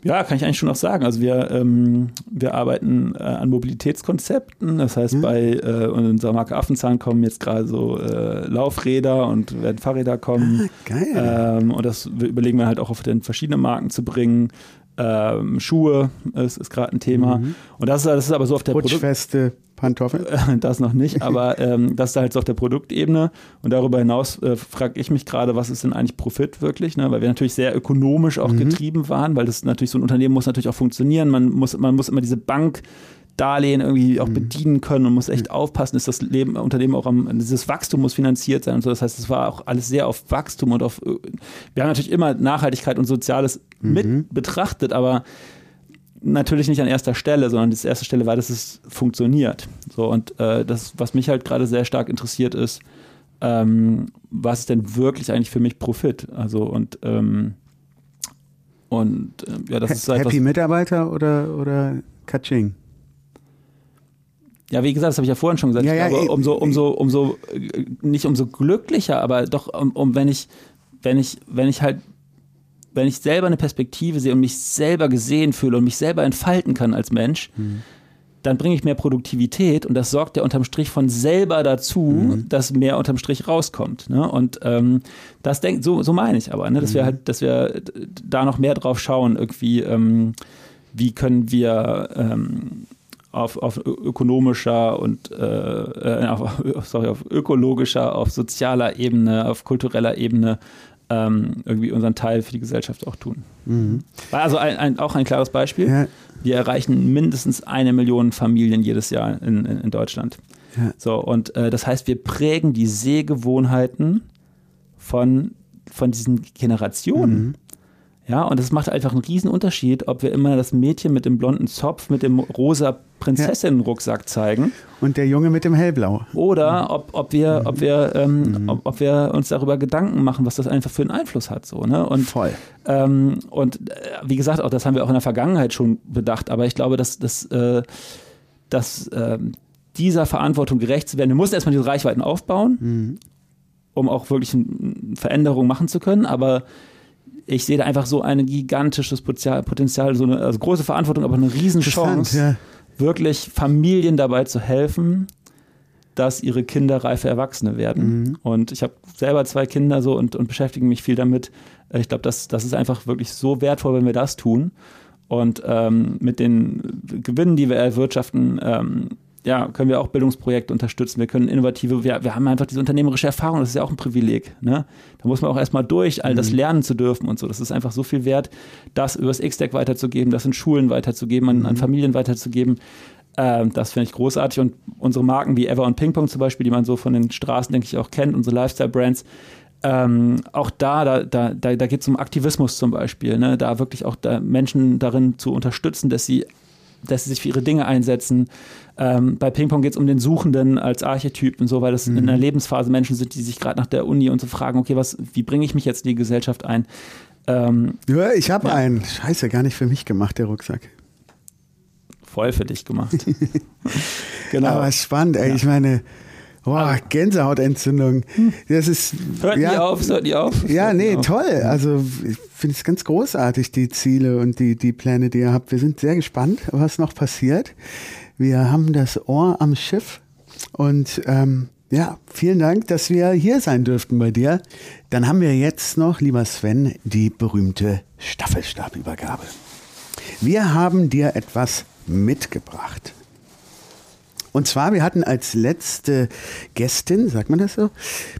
Ja, kann ich eigentlich schon noch sagen. Also wir, ähm, wir arbeiten äh, an Mobilitätskonzepten. Das heißt, mhm. bei äh, unserer Marke Affenzahn kommen jetzt gerade so äh, Laufräder und werden Fahrräder kommen. Ah, geil. Ähm, und das überlegen wir halt auch auf den verschiedenen Marken zu bringen. Ähm, Schuhe ist, ist gerade ein Thema. Mhm. Und das ist, das ist aber so auf der Rutschfeste. Pantoffeln? Das noch nicht, aber ähm, das ist halt so auf der Produktebene. Und darüber hinaus äh, frage ich mich gerade, was ist denn eigentlich Profit wirklich? Ne? Weil wir natürlich sehr ökonomisch auch mhm. getrieben waren, weil das natürlich so ein Unternehmen muss natürlich auch funktionieren. Man muss, man muss immer diese Bank Darlehen irgendwie auch mhm. bedienen können und muss echt aufpassen, ist das Leben Unternehmen auch am, dieses Wachstum muss finanziert sein und so. Das heißt, es war auch alles sehr auf Wachstum und auf, wir haben natürlich immer Nachhaltigkeit und Soziales mhm. mit betrachtet, aber natürlich nicht an erster Stelle, sondern die erste Stelle war, dass es funktioniert. So und äh, das, was mich halt gerade sehr stark interessiert ist, ähm, was ist denn wirklich eigentlich für mich Profit? Also und ähm, und äh, ja, das ist halt Happy Mitarbeiter oder oder Kaching? Ja, wie gesagt, das habe ich ja vorhin schon gesagt. Ja, ja, glaube, umso, umso, umso, äh, nicht umso glücklicher, aber doch, um, um, wenn ich, wenn ich, wenn ich halt, wenn ich selber eine Perspektive sehe und mich selber gesehen fühle und mich selber entfalten kann als Mensch, mhm. dann bringe ich mehr Produktivität und das sorgt ja unterm Strich von selber dazu, mhm. dass mehr unterm Strich rauskommt. Ne? Und ähm, das denkt, so, so meine ich aber, ne? dass mhm. wir halt, dass wir da noch mehr drauf schauen, irgendwie, ähm, wie können wir ähm, auf, auf ökonomischer und äh, äh auf, sorry, auf ökologischer, auf sozialer Ebene, auf kultureller Ebene ähm, irgendwie unseren Teil für die Gesellschaft auch tun. Mhm. Also ein, ein, auch ein klares Beispiel. Ja. Wir erreichen mindestens eine Million Familien jedes Jahr in, in, in Deutschland. Ja. So, und äh, das heißt, wir prägen die Sehgewohnheiten von, von diesen Generationen. Mhm. Ja, und es macht einfach einen riesen Unterschied, ob wir immer das Mädchen mit dem blonden Zopf, mit dem rosa Prinzessinnenrucksack zeigen. Und der Junge mit dem hellblau. Oder ob, ob wir, ob wir, ähm, mhm. ob, ob, wir uns darüber Gedanken machen, was das einfach für einen Einfluss hat. So, ne? und, Voll. Ähm, und äh, wie gesagt, auch das haben wir auch in der Vergangenheit schon bedacht, aber ich glaube, dass, dass, äh, dass äh, dieser Verantwortung gerecht zu werden, wir mussten erstmal diese Reichweiten aufbauen, mhm. um auch wirklich eine Veränderung machen zu können, aber ich sehe da einfach so ein gigantisches Potenzial, so eine also große Verantwortung, aber eine Riesenchance, ja. wirklich Familien dabei zu helfen, dass ihre Kinder reife Erwachsene werden. Mhm. Und ich habe selber zwei Kinder so und, und beschäftige mich viel damit. Ich glaube, das, das ist einfach wirklich so wertvoll, wenn wir das tun. Und ähm, mit den Gewinnen, die wir erwirtschaften, ähm, ja, können wir auch Bildungsprojekte unterstützen. Wir können innovative, wir, wir haben einfach diese unternehmerische Erfahrung, das ist ja auch ein Privileg. Ne? Da muss man auch erstmal durch, all das mhm. lernen zu dürfen und so. Das ist einfach so viel wert, das übers X-Deck weiterzugeben, das in Schulen weiterzugeben, an, an mhm. Familien weiterzugeben. Ähm, das finde ich großartig. Und unsere Marken wie Ever und Pingpong zum Beispiel, die man so von den Straßen, denke ich, auch kennt, unsere Lifestyle-Brands, ähm, auch da, da, da, da, da geht es um Aktivismus zum Beispiel, ne? da wirklich auch da Menschen darin zu unterstützen, dass sie, dass sie sich für ihre Dinge einsetzen, ähm, bei Ping-Pong geht es um den Suchenden als Archetyp und so, weil das mhm. in der Lebensphase Menschen sind, die sich gerade nach der Uni und so fragen, okay, was, wie bringe ich mich jetzt in die Gesellschaft ein? Ähm, ja, ich habe ja. einen. Scheiße, gar nicht für mich gemacht, der Rucksack. Voll für dich gemacht. genau. Aber spannend, ey. Ja. Ich meine, Boah, Gänsehautentzündung. Hm. Das ist. Hört ja, nie auf, hört nie auf. Ja, nee, auf. toll. Also ich finde es ganz großartig, die Ziele und die, die Pläne, die ihr habt. Wir sind sehr gespannt, was noch passiert. Wir haben das Ohr am Schiff und ähm, ja, vielen Dank, dass wir hier sein dürften bei dir. Dann haben wir jetzt noch, lieber Sven, die berühmte Staffelstabübergabe. Wir haben dir etwas mitgebracht. Und zwar, wir hatten als letzte Gästin, sagt man das so,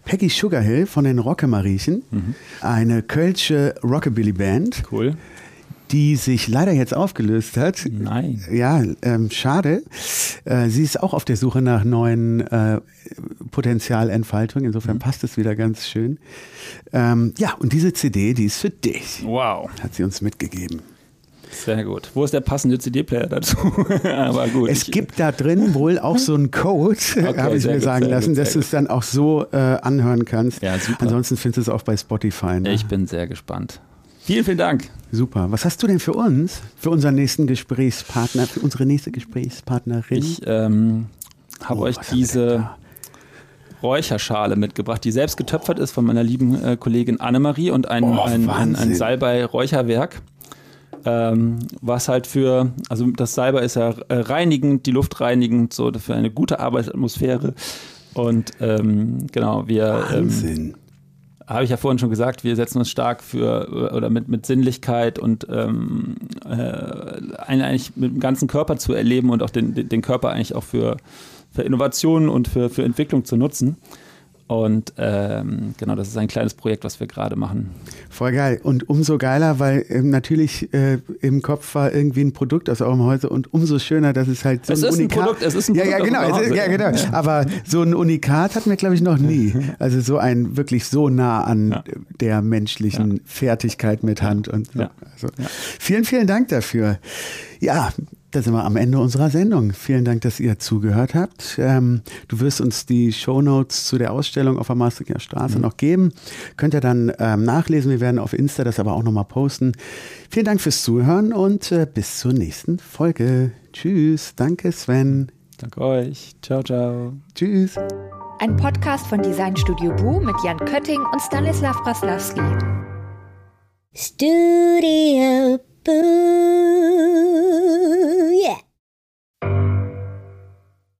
Peggy Sugarhill von den Rockemariechen, mhm. eine kölsche Rockabilly-Band. Cool die sich leider jetzt aufgelöst hat. Nein. Ja, ähm, schade. Äh, sie ist auch auf der Suche nach neuen äh, Potenzialentfaltung. Insofern mhm. passt es wieder ganz schön. Ähm, ja, und diese CD, die ist für dich. Wow. Hat sie uns mitgegeben. Sehr gut. Wo ist der passende CD-Player dazu? Aber gut. Es gibt da drin wohl auch so einen Code, okay, habe ich mir gut, sagen lassen, gut, dass du es dann auch so äh, anhören kannst. Ja, super. Ansonsten findest du es auch bei Spotify. Ne? Ich bin sehr gespannt. Vielen, vielen Dank. Super. Was hast du denn für uns, für unseren nächsten Gesprächspartner, für unsere nächste Gesprächspartnerin? Ich ähm, habe oh, euch diese Räucherschale mitgebracht, die selbst getöpfert ist von meiner lieben äh, Kollegin Annemarie und ein, oh, ein, ein, ein Salbei-Räucherwerk. Ähm, was halt für, also das Salbei ist ja äh, reinigend, die Luft reinigend, so für eine gute Arbeitsatmosphäre. Und ähm, genau, wir ähm, Wahnsinn habe ich ja vorhin schon gesagt, wir setzen uns stark für oder mit, mit Sinnlichkeit und ähm, äh, eigentlich mit dem ganzen Körper zu erleben und auch den, den Körper eigentlich auch für, für Innovationen und für, für Entwicklung zu nutzen. Und ähm, genau, das ist ein kleines Projekt, was wir gerade machen. Voll geil. Und umso geiler, weil ähm, natürlich äh, im Kopf war irgendwie ein Produkt aus eurem Häuser und umso schöner, dass es halt so es ein ist Unikat. Ein Produkt, es ist ein ja, Produkt. Ja, genau. Ist, ja, genau. Aber so ein Unikat hatten wir, glaube ich, noch nie. Also so ein wirklich so nah an ja. der menschlichen ja. Fertigkeit mit Hand und so. Also, vielen, vielen Dank dafür. Ja, da sind wir am Ende unserer Sendung. Vielen Dank, dass ihr zugehört habt. Ähm, du wirst uns die Show Notes zu der Ausstellung auf der Maastrichter Straße mhm. noch geben. Könnt ihr dann ähm, nachlesen. Wir werden auf Insta das aber auch nochmal posten. Vielen Dank fürs Zuhören und äh, bis zur nächsten Folge. Tschüss. Danke, Sven. Danke euch. Ciao, ciao. Tschüss. Ein Podcast von Designstudio Bu mit Jan Kötting und Stanislav Braslawski. Studio thank you